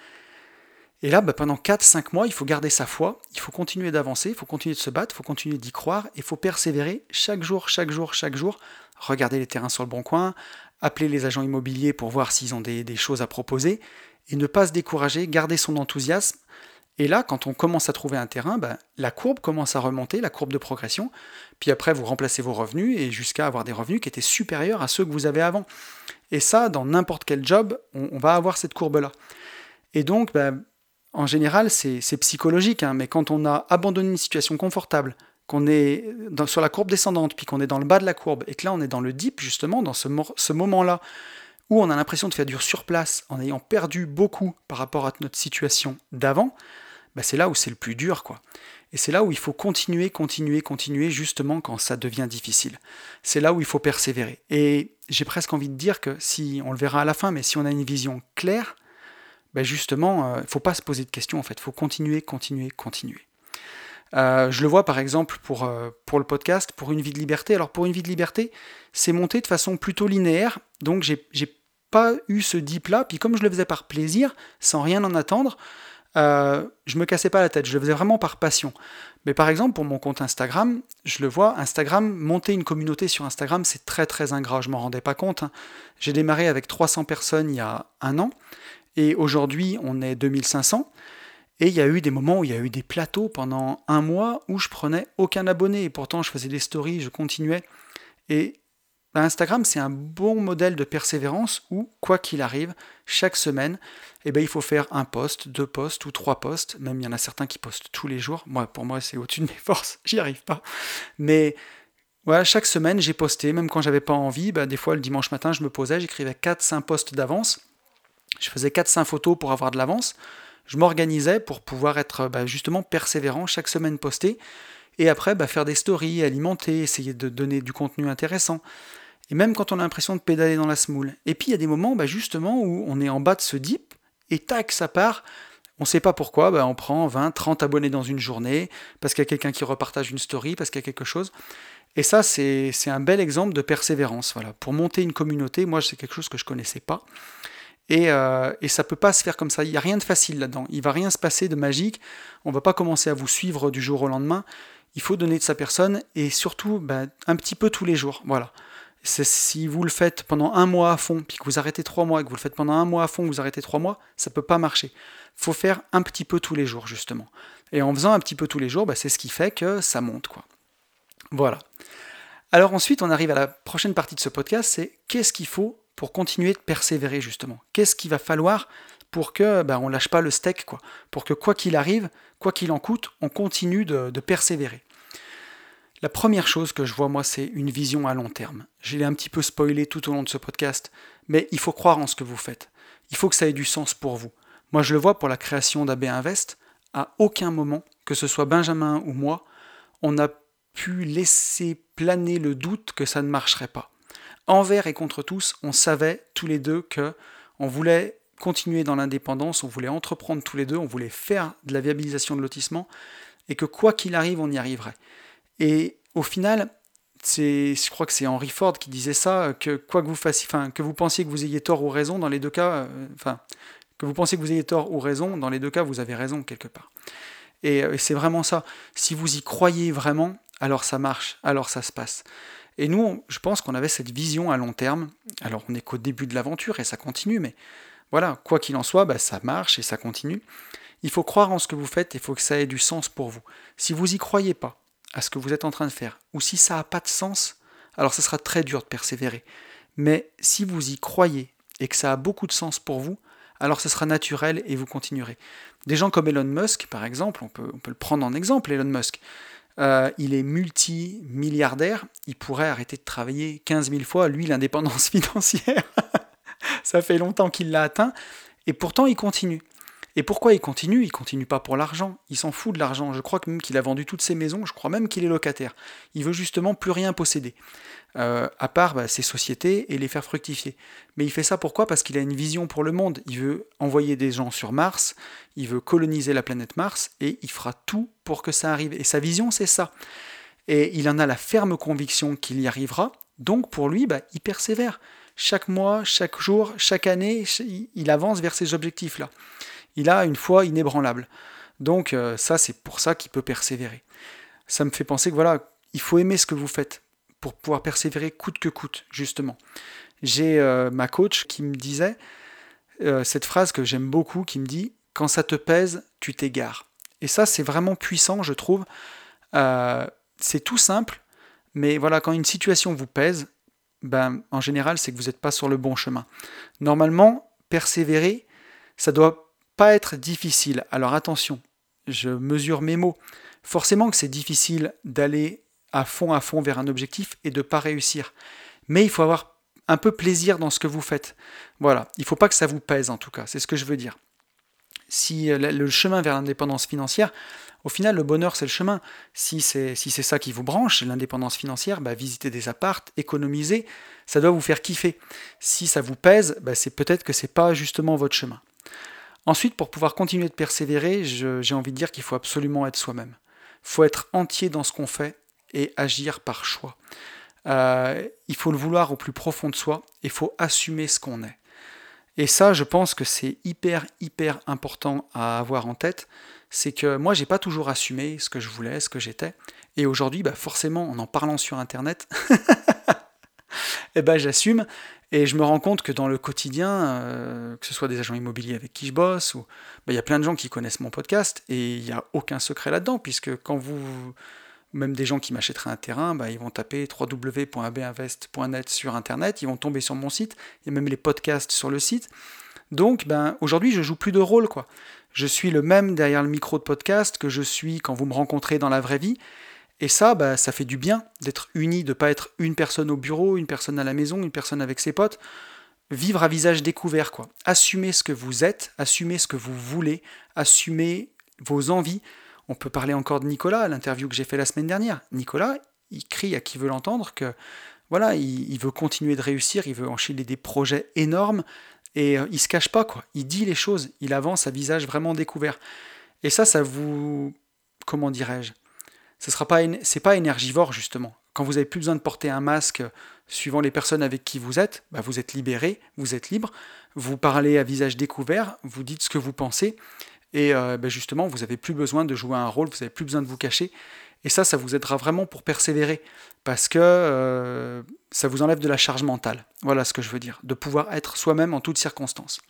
Et là, bah, pendant 4-5 mois, il faut garder sa foi, il faut continuer d'avancer, il faut continuer de se battre, il faut continuer d'y croire, il faut persévérer chaque jour, chaque jour, chaque jour, regarder les terrains sur le bon coin, appeler les agents immobiliers pour voir s'ils ont des, choses à proposer, et ne pas se décourager, garder son enthousiasme. Et là, quand on commence à trouver un terrain, bah, la courbe commence à remonter, la courbe de progression, puis après vous remplacez vos revenus, et jusqu'à avoir des revenus qui étaient supérieurs à ceux que vous avez avant. Et ça, dans n'importe quel job, on, va avoir cette courbe-là. Et donc, bah, en général, c'est psychologique, hein, mais quand on a abandonné une situation confortable, qu'on est sur la courbe descendante, puis qu'on est dans le bas de la courbe, et que là on est dans le dip, justement, dans ce, moment-là, où on a l'impression de faire dur sur place, en ayant perdu beaucoup par rapport à notre situation d'avant, bah c'est là où c'est le plus dur, quoi. Et c'est là où il faut continuer, continuer, continuer, justement quand ça devient difficile. C'est là où il faut persévérer. Et j'ai presque envie de dire que si, on le verra à la fin, mais si on a une vision claire, ben justement, il euh, ne faut pas se poser de questions en fait, il faut continuer, continuer, continuer. Euh, je le vois par exemple pour, euh, pour le podcast, pour une vie de liberté. Alors pour une vie de liberté, c'est monté de façon plutôt linéaire, donc j'ai pas eu ce dip là, puis comme je le faisais par plaisir, sans rien en attendre, euh, je me cassais pas la tête, je le faisais vraiment par passion. Mais par exemple, pour mon compte Instagram, je le vois, Instagram, monter une communauté sur Instagram, c'est très très ingrat, je m'en rendais pas compte. Hein. J'ai démarré avec 300 personnes il y a un an, et aujourd'hui, on est 2500. Et il y a eu des moments où il y a eu des plateaux pendant un mois où je prenais aucun abonné. Et pourtant, je faisais des stories, je continuais. Et bah, Instagram, c'est un bon modèle de persévérance où, quoi qu'il arrive, chaque semaine, eh ben, il faut faire un post, deux posts ou trois posts. Même il y en a certains qui postent tous les jours. Moi, pour moi, c'est au-dessus de mes forces. J'y arrive pas. Mais voilà, chaque semaine, j'ai posté, même quand j'avais pas envie. Bah, des fois, le dimanche matin, je me posais, j'écrivais 4-5 posts d'avance. Je faisais 4-5 photos pour avoir de l'avance. Je m'organisais pour pouvoir être bah, justement persévérant, chaque semaine poster. Et après, bah, faire des stories, alimenter, essayer de donner du contenu intéressant. Et même quand on a l'impression de pédaler dans la smoule. Et puis il y a des moments bah, justement où on est en bas de ce dip, et tac, ça part. On ne sait pas pourquoi, on prend 20, 30 abonnés dans une journée, parce qu'il y a quelqu'un qui repartage une story, parce qu'il y a quelque chose. Et ça, c'est un bel exemple de persévérance. Voilà. Pour monter une communauté, moi, c'est quelque chose que je ne connaissais pas. Et, euh, et, ça peut pas se faire comme ça. Il n'y a rien de facile là-dedans. Il va rien se passer de magique. On va pas commencer à vous suivre du jour au lendemain. Il faut donner de sa personne et surtout bah, un petit peu tous les jours. Voilà. Si vous le faites pendant un mois à fond, puis que vous arrêtez trois mois, et que vous le faites pendant un mois à fond, vous arrêtez trois mois, ça peut pas marcher. Il faut faire un petit peu tous les jours, justement. Et en faisant un petit peu tous les jours, bah, c'est ce qui fait que ça monte. quoi. Voilà. Alors ensuite, on arrive à la prochaine partie de ce podcast, c'est qu'est-ce qu'il faut pour continuer de persévérer justement Qu'est-ce qu'il va falloir pour que ben, on lâche pas le steak, quoi? Pour que quoi qu'il arrive, quoi qu'il en coûte, on continue de, persévérer. La première chose que je vois, moi, c'est une vision à long terme. Je l'ai un petit peu spoilé tout au long de ce podcast, mais il faut croire en ce que vous faites. Il faut que ça ait du sens pour vous. Moi, je le vois pour la création d'AB Invest. À aucun moment, que ce soit Benjamin ou moi, on a pu laisser planer le doute que ça ne marcherait pas envers et contre tous, on savait tous les deux que on voulait continuer dans l'indépendance, on voulait entreprendre tous les deux, on voulait faire de la viabilisation de lotissement, et que quoi qu'il arrive, on y arriverait. Et au final, c'est, je crois que c'est Henry Ford qui disait ça, que quoi que vous fassiez, que vous pensiez que vous ayez tort ou raison, dans les deux cas, euh, que vous pensiez que vous ayez tort ou raison, dans les deux cas, vous avez raison quelque part. Et, euh, et c'est vraiment ça. Si vous y croyez vraiment, alors ça marche, alors ça se passe. Et nous, je pense qu'on avait cette vision à long terme. Alors on n'est qu'au début de l'aventure et ça continue, mais voilà, quoi qu'il en soit, bah, ça marche et ça continue. Il faut croire en ce que vous faites, il faut que ça ait du sens pour vous. Si vous n'y croyez pas à ce que vous êtes en train de faire, ou si ça n'a pas de sens, alors ce sera très dur de persévérer. Mais si vous y croyez et que ça a beaucoup de sens pour vous, alors ce sera naturel et vous continuerez. Des gens comme Elon Musk, par exemple, on peut le prendre en exemple, Elon Musk. Euh, il est multimilliardaire, il pourrait arrêter de travailler 15 000 fois, lui, l'indépendance financière. Ça fait longtemps qu'il l'a atteint, et pourtant il continue. Et pourquoi il continue? Il continue pas pour l'argent. Il s'en fout de l'argent. Je crois même qu'il a vendu toutes ses maisons. Je crois même qu'il est locataire. Il veut justement plus rien posséder. Euh, à part bah, ses sociétés et les faire fructifier. Mais il fait ça pourquoi? Parce qu'il a une vision pour le monde. Il veut envoyer des gens sur Mars, il veut coloniser la planète Mars, et il fera tout pour que ça arrive. Et sa vision, c'est ça. Et il en a la ferme conviction qu'il y arrivera, donc pour lui, bah, il persévère. Chaque mois, chaque jour, chaque année, il avance vers ces objectifs-là. Il a une foi inébranlable. Donc euh, ça, c'est pour ça qu'il peut persévérer. Ça me fait penser que voilà, il faut aimer ce que vous faites pour pouvoir persévérer coûte que coûte, justement. J'ai euh, ma coach qui me disait euh, cette phrase que j'aime beaucoup, qui me dit Quand ça te pèse, tu t'égares. Et ça, c'est vraiment puissant, je trouve. C'est tout simple, mais voilà, quand une situation vous pèse, ben, en général, c'est que vous n'êtes pas sur le bon chemin. Normalement, persévérer, ça doit pas être difficile. Alors attention, je mesure mes mots. Forcément que c'est difficile d'aller à fond, à fond vers un objectif et de ne pas réussir. Mais il faut avoir un peu plaisir dans ce que vous faites. Voilà, il ne faut pas que ça vous pèse en tout cas, c'est ce que je veux dire. Si euh, le chemin vers l'indépendance financière, au final, le bonheur, c'est le chemin. Si c'est si ça qui vous branche, l'indépendance financière, bah, visiter des appartes, économiser, ça doit vous faire kiffer. Si ça vous pèse, bah, c'est peut-être que c'est pas justement votre chemin. Ensuite, pour pouvoir continuer de persévérer, j'ai envie de dire qu'il faut absolument être soi-même. Il faut être entier dans ce qu'on fait et agir par choix. Euh, il faut le vouloir au plus profond de soi, il faut assumer ce qu'on est. Et ça, je pense que c'est hyper, hyper important à avoir en tête. C'est que moi, j'ai pas toujours assumé ce que je voulais, ce que j'étais. Et aujourd'hui, bah forcément, en en parlant sur Internet, eh ben, j'assume. Et je me rends compte que dans le quotidien, euh, que ce soit des agents immobiliers avec qui je bosse, ou bah, il y a plein de gens qui connaissent mon podcast, et il n'y a aucun secret là-dedans, puisque quand vous même des gens qui m'achèteraient un terrain, bah, ils vont taper www.abinvest.net sur Internet, ils vont tomber sur mon site, il y a même les podcasts sur le site. Donc ben, aujourd'hui, je joue plus de rôle. quoi. Je suis le même derrière le micro de podcast que je suis quand vous me rencontrez dans la vraie vie. Et ça, bah, ça fait du bien d'être uni, de ne pas être une personne au bureau, une personne à la maison, une personne avec ses potes. Vivre à visage découvert, quoi. Assumez ce que vous êtes, assumez ce que vous voulez, assumez vos envies, on peut parler encore de Nicolas, l'interview que j'ai fait la semaine dernière. Nicolas, il crie à qui veut l'entendre que voilà, il, veut continuer de réussir, il veut enchaîner des projets énormes et euh, il se cache pas quoi. Il dit les choses, il avance à visage vraiment découvert. Et ça, ça vous, comment dirais-je, ce sera pas, c'est pas énergivore justement. Quand vous avez plus besoin de porter un masque, suivant les personnes avec qui vous êtes, bah, vous êtes libéré, vous êtes libre, vous parlez à visage découvert, vous dites ce que vous pensez, et euh, ben justement, vous n'avez plus besoin de jouer un rôle, vous n'avez plus besoin de vous cacher. Et ça, ça vous aidera vraiment pour persévérer, parce que euh, ça vous enlève de la charge mentale. Voilà ce que je veux dire, de pouvoir être soi-même en toutes circonstances.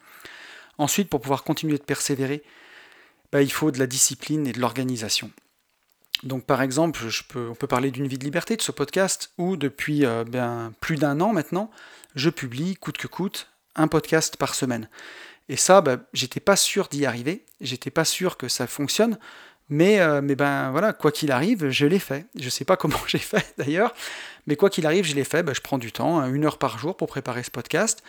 Ensuite, pour pouvoir continuer de persévérer, ben, il faut de la discipline et de l'organisation. Donc par exemple, on peut parler d'une vie de liberté de ce podcast, où depuis euh, ben, plus d'un an maintenant, je publie coûte que coûte un podcast par semaine. Et ça, bah, j'étais pas sûr d'y arriver, j'étais pas sûr que ça fonctionne, mais, euh, mais ben voilà, quoi qu'il arrive, je l'ai fait. Je sais pas comment j'ai fait d'ailleurs, mais quoi qu'il arrive, je l'ai fait. Bah, je prends du temps, hein, une heure par jour pour préparer ce podcast,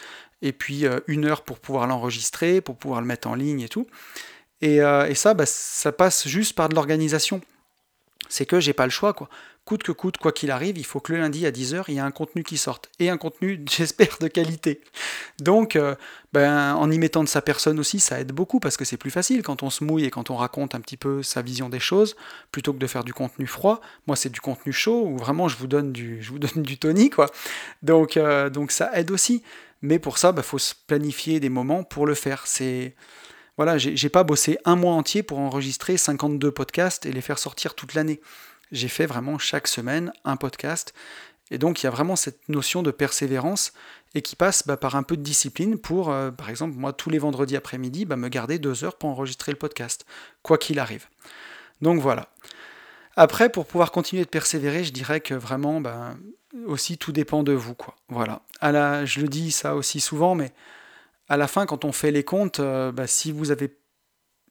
et puis euh, une heure pour pouvoir l'enregistrer, pour pouvoir le mettre en ligne et tout. Et, ça, ça passe juste par de l'organisation. C'est que j'ai pas le choix, quoi coûte que coûte, quoi qu'il arrive, il faut que le lundi à 10h, il y ait un contenu qui sorte. Et un contenu, j'espère, de qualité. Donc, euh, ben, en y mettant de sa personne aussi, ça aide beaucoup parce que c'est plus facile quand on se mouille et quand on raconte un petit peu sa vision des choses, plutôt que de faire du contenu froid. Moi, c'est du contenu chaud où vraiment je vous donne du, je vous donne du Tony, quoi. Donc, euh, donc ça aide aussi. Mais pour ça, il ben, faut se planifier des moments pour le faire. C'est voilà, j'ai pas bossé un mois entier pour enregistrer 52 podcasts et les faire sortir toute l'année j'ai fait vraiment chaque semaine un podcast. Et donc il y a vraiment cette notion de persévérance et qui passe bah, par un peu de discipline pour, euh, par exemple, moi tous les vendredis après-midi, bah, me garder deux heures pour enregistrer le podcast, quoi qu'il arrive. Donc voilà. Après, pour pouvoir continuer de persévérer, je dirais que vraiment, bah, aussi tout dépend de vous. Quoi. Voilà. Je le dis ça aussi souvent, mais à la fin, quand on fait les comptes, euh, si vous avez,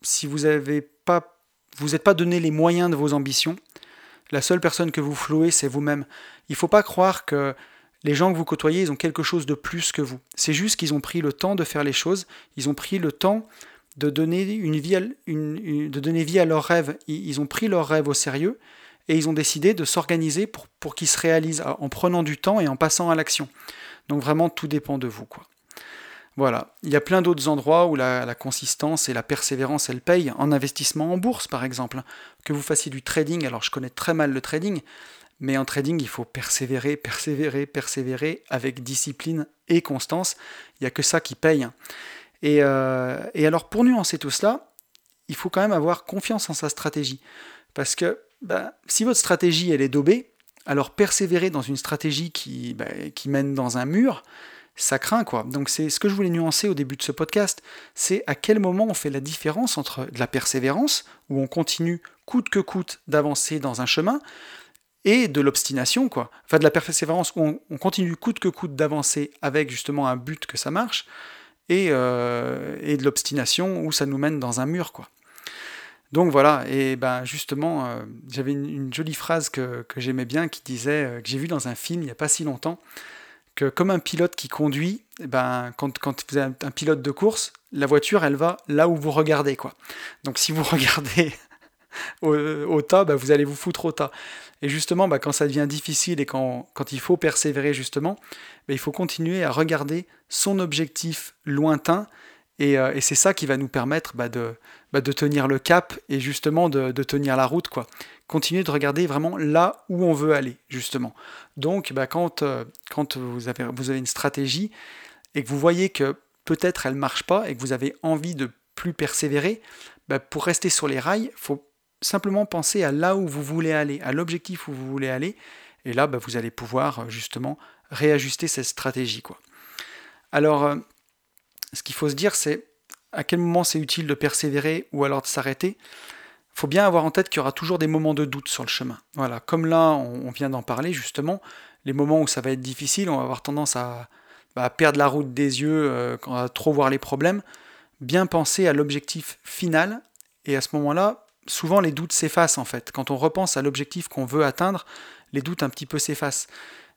si vous avez pas, vous n'êtes pas donné les moyens de vos ambitions, la seule personne que vous flouez, c'est vous-même. Il ne faut pas croire que les gens que vous côtoyez, ils ont quelque chose de plus que vous. C'est juste qu'ils ont pris le temps de faire les choses, ils ont pris le temps de donner, une vie à, vie à leurs rêves. Ils, ont pris leurs rêves au sérieux et ils ont décidé de s'organiser pour, pour qu'ils se réalisent en prenant du temps et en passant à l'action. Donc vraiment, tout dépend de vous. Quoi. Voilà. Il y a plein d'autres endroits où la, consistance et la persévérance, elles payent. En investissement en bourse, par exemple. Que vous fassiez du trading, alors je connais très mal le trading, mais en trading, il faut persévérer, persévérer, persévérer avec discipline et constance. Il n'y a que ça qui paye. Euh, et, alors, pour nuancer tout cela, il faut quand même avoir confiance en sa stratégie. Parce que bah, si votre stratégie, elle est daubée, alors persévérer dans une stratégie qui, bah, qui mène dans un mur, ça craint quoi. Donc c'est ce que je voulais nuancer au début de ce podcast, c'est à quel moment on fait la différence entre de la persévérance, où on continue coûte que coûte d'avancer dans un chemin, et de l'obstination, quoi. Enfin, de la persévérance où on, continue coûte que coûte d'avancer avec justement un but que ça marche, et, euh, et de l'obstination où ça nous mène dans un mur, quoi. Donc voilà, et ben justement, euh, j'avais une, jolie phrase que, que j'aimais bien qui disait, euh, que j'ai vu dans un film il n'y a pas si longtemps, que comme un pilote qui conduit, eh ben, quand, quand vous êtes un pilote de course, la voiture, elle va là où vous regardez. quoi. Donc si vous regardez au, tas, ben, vous allez vous foutre au tas. Et justement, ben, quand ça devient difficile et quand, quand il faut persévérer, justement, ben, il faut continuer à regarder son objectif lointain euh, et, c'est ça qui va nous permettre bah, de, bah, de, tenir le cap et justement de, tenir la route. quoi. Continuer de regarder vraiment là où on veut aller, justement. Donc, bah, quand, euh, quand vous, avez, vous avez une stratégie et que vous voyez que peut-être elle ne marche pas et que vous avez envie de plus persévérer, pour rester sur les rails, il faut simplement penser à là où vous voulez aller, à l'objectif où vous voulez aller. Et là, vous allez pouvoir justement réajuster cette stratégie. Quoi. Alors, euh, ce qu'il faut se dire, c'est à quel moment c'est utile de persévérer ou alors de s'arrêter. Il faut bien avoir en tête qu'il y aura toujours des moments de doute sur le chemin. Voilà, comme là, on vient d'en parler justement, les moments où ça va être difficile, on va avoir tendance à, bah, perdre la route des yeux, euh, quand on va trop voir les problèmes. Bien penser à l'objectif final, et à ce moment-là, souvent les doutes s'effacent en fait. Quand on repense à l'objectif qu'on veut atteindre, les doutes un petit peu s'effacent.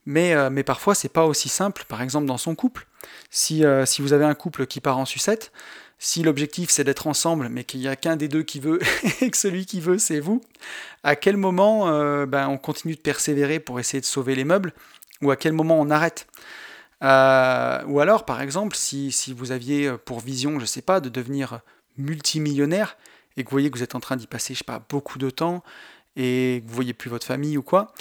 Mais, euh, mais parfois, c'est pas aussi simple, par exemple dans son couple. Si, euh, si vous avez un couple qui part en sucette, si l'objectif c'est d'être ensemble, mais qu'il n'y a qu'un des deux qui veut et que celui qui veut c'est vous, à quel moment euh, ben, on continue de persévérer pour essayer de sauver les meubles ou à quel moment on arrête? Ou alors, par exemple, si, si, vous aviez pour vision, je sais pas, de devenir multimillionnaire et que vous voyez que vous êtes en train d'y passer, je sais pas, beaucoup de temps et que vous voyez plus votre famille ou quoi,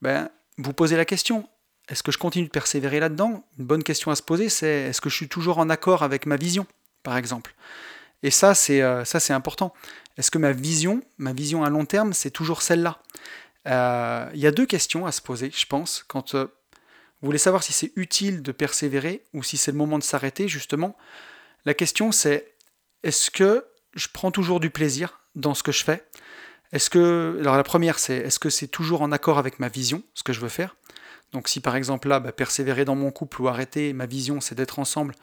ben, vous posez la question est-ce que je continue de persévérer là-dedans? Une bonne question à se poser, c'est est-ce que je suis toujours en accord avec ma vision, par exemple? Et ça, c'est euh, ça, c'est important. Est-ce que ma vision, ma vision à long terme, c'est toujours celle-là? Euh, Il y a deux questions à se poser, je pense, quand euh, vous voulez savoir si c'est utile de persévérer ou si c'est le moment de s'arrêter, justement. La question, c'est est-ce que je prends toujours du plaisir dans ce que je fais? Est-ce que alors la première, c'est est-ce que c'est toujours en accord avec ma vision, ce que je veux faire? Donc si par exemple là, bah, persévérer dans mon couple ou arrêter, ma vision c'est d'être ensemble,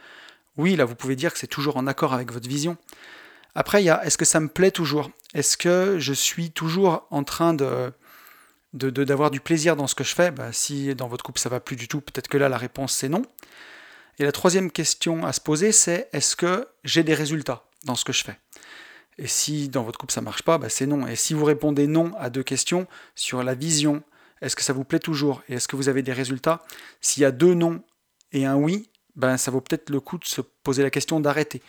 oui, là vous pouvez dire que c'est toujours en accord avec votre vision. Après, il y a est-ce que ça me plaît toujours? Est-ce que je suis toujours en train de d'avoir du plaisir dans ce que je fais? Bah, Si dans votre couple ça va plus du tout, peut-être que là la réponse c'est non. Et la troisième question à se poser, c'est est-ce que j'ai des résultats dans ce que je fais? Et si dans votre couple ça marche pas, bah, c'est non. Et si vous répondez non à deux questions sur la vision, est-ce que ça vous plaît toujours? Et est-ce que vous avez des résultats? S'il y a deux non et un oui, ben ça vaut peut-être le coup de se poser la question d'arrêter.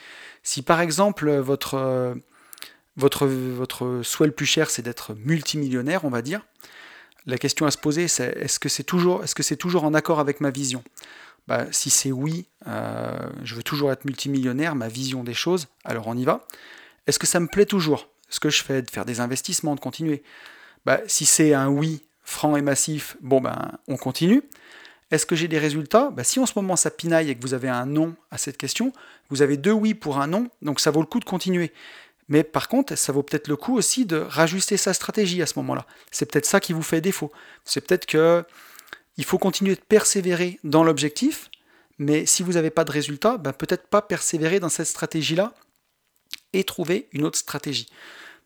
Si par exemple votre, votre souhait le plus cher c'est d'être multimillionnaire, on va dire, la question à se poser c'est est-ce que c'est toujours, est -ce toujours en accord avec ma vision? Ben, Si c'est oui, euh, je veux toujours être multimillionnaire, ma vision des choses, alors on y va. Est-ce que ça me plaît toujours? Ce que je fais, de faire des investissements, de continuer? Ben, Si c'est un oui, franc et massif, bon ben on continue. Est-ce que j'ai des résultats? Ben, Si en ce moment ça pinaille et que vous avez un non à cette question, vous avez deux oui pour un non, donc ça vaut le coup de continuer. Mais par contre, ça vaut peut-être le coup aussi de rajuster sa stratégie à ce moment-là. C'est peut-être ça qui vous fait défaut. C'est peut-être que il faut continuer de persévérer dans l'objectif, mais si vous n'avez pas de résultat, ben peut-être pas persévérer dans cette stratégie-là et trouver une autre stratégie.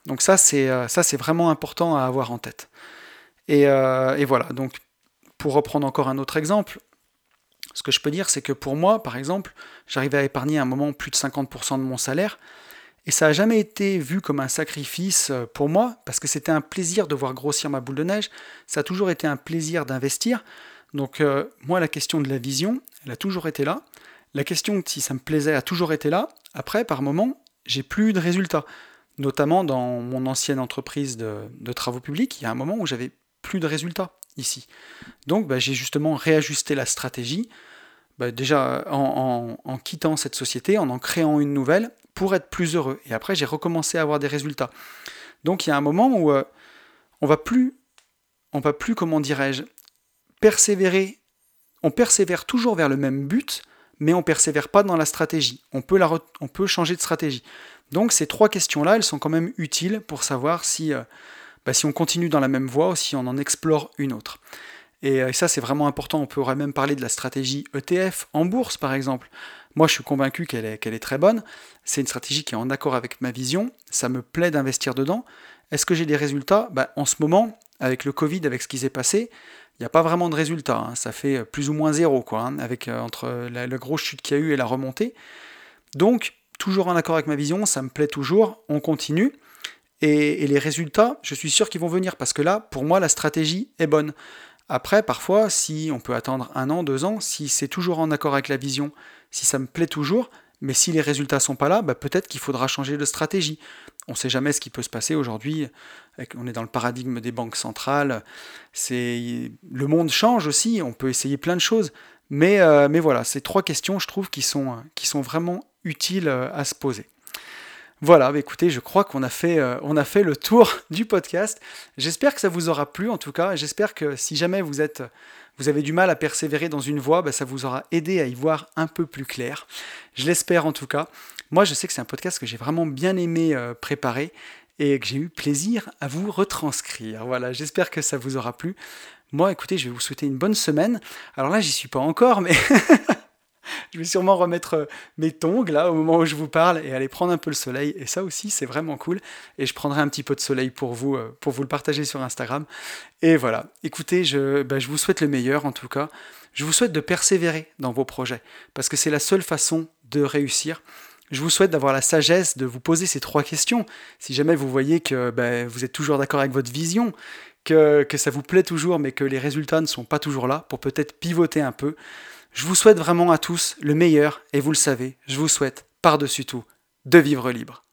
Donc ça, c'est euh, ça, c'est vraiment important à avoir en tête. Euh, et, voilà, donc pour reprendre encore un autre exemple, ce que je peux dire, c'est que pour moi, par exemple, j'arrivais à épargner à un moment plus de 50% de mon salaire. Et ça n'a jamais été vu comme un sacrifice euh, pour moi, parce que c'était un plaisir de voir grossir ma boule de neige, ça a toujours été un plaisir d'investir. Donc euh, moi, la question de la vision, elle a toujours été là. La question si ça me plaisait a toujours été là. Après, par moment, j'ai plus de résultats. Notamment dans mon ancienne entreprise de, travaux publics, il y a un moment où j'avais plus de résultats ici. Donc bah, j'ai justement réajusté la stratégie, bah, déjà en, quittant cette société, en en créant une nouvelle, pour être plus heureux. Et après, j'ai recommencé à avoir des résultats. Donc il y a un moment où euh, on va plus, on va plus, comment dirais-je, persévérer. On persévère toujours vers le même but, mais on persévère pas dans la stratégie. On peut, la on peut changer de stratégie. Donc ces trois questions-là, elles sont quand même utiles pour savoir si, euh, bah, si on continue dans la même voie ou si on en explore une autre. Et, euh, ça, c'est vraiment important. On pourrait même parler de la stratégie ETF en bourse, par exemple. Moi, je suis convaincu qu'elle est, très bonne. C'est une stratégie qui est en accord avec ma vision. Ça me plaît d'investir dedans. Est-ce que j'ai des résultats? Bah, En ce moment, avec le Covid, avec ce qui s'est passé, il n'y a pas vraiment de résultats. Hein. Ça fait plus ou moins zéro, quoi, hein, avec, euh, entre la, grosse chute qu'il y a eu et la remontée. Donc, toujours en accord avec ma vision, ça me plaît toujours. On continue. Et, les résultats, je suis sûr qu'ils vont venir parce que là, pour moi, la stratégie est bonne. Après, parfois, si on peut attendre un an, deux ans, si c'est toujours en accord avec la vision, si ça me plaît toujours, mais si les résultats sont pas là, bah peut-être qu'il faudra changer de stratégie. On ne sait jamais ce qui peut se passer aujourd'hui. On est dans le paradigme des banques centrales. Le monde change aussi. On peut essayer plein de choses. Mais, euh, mais voilà, ces trois questions, je trouve, qui sont, qui sont vraiment utiles euh, à se poser. Voilà, bah écoutez, je crois qu'on a, fait, euh, a fait le tour du podcast. J'espère que ça vous aura plu en tout cas. J'espère que si jamais vous, êtes, vous avez du mal à persévérer dans une voie, bah, ça vous aura aidé à y voir un peu plus clair. Je l'espère en tout cas. Moi, je sais que c'est un podcast que j'ai vraiment bien aimé euh, préparer et que j'ai eu plaisir à vous retranscrire. Voilà, j'espère que ça vous aura plu. Moi, écoutez, je vais vous souhaiter une bonne semaine. Alors là, j'y suis pas encore, mais je vais sûrement remettre euh, mes tongs là au moment où je vous parle et aller prendre un peu le soleil. Et ça aussi, c'est vraiment cool. Et je prendrai un petit peu de soleil pour vous, euh, pour vous le partager sur Instagram. Et voilà. Écoutez, je, bah, je vous souhaite le meilleur en tout cas. Je vous souhaite de persévérer dans vos projets parce que c'est la seule façon de réussir. Je vous souhaite d'avoir la sagesse de vous poser ces trois questions. Si jamais vous voyez que bah, vous êtes toujours d'accord avec votre vision, que, que ça vous plaît toujours, mais que les résultats ne sont pas toujours là, pour peut-être pivoter un peu. Je vous souhaite vraiment à tous le meilleur et vous le savez, je vous souhaite par-dessus tout de vivre libre.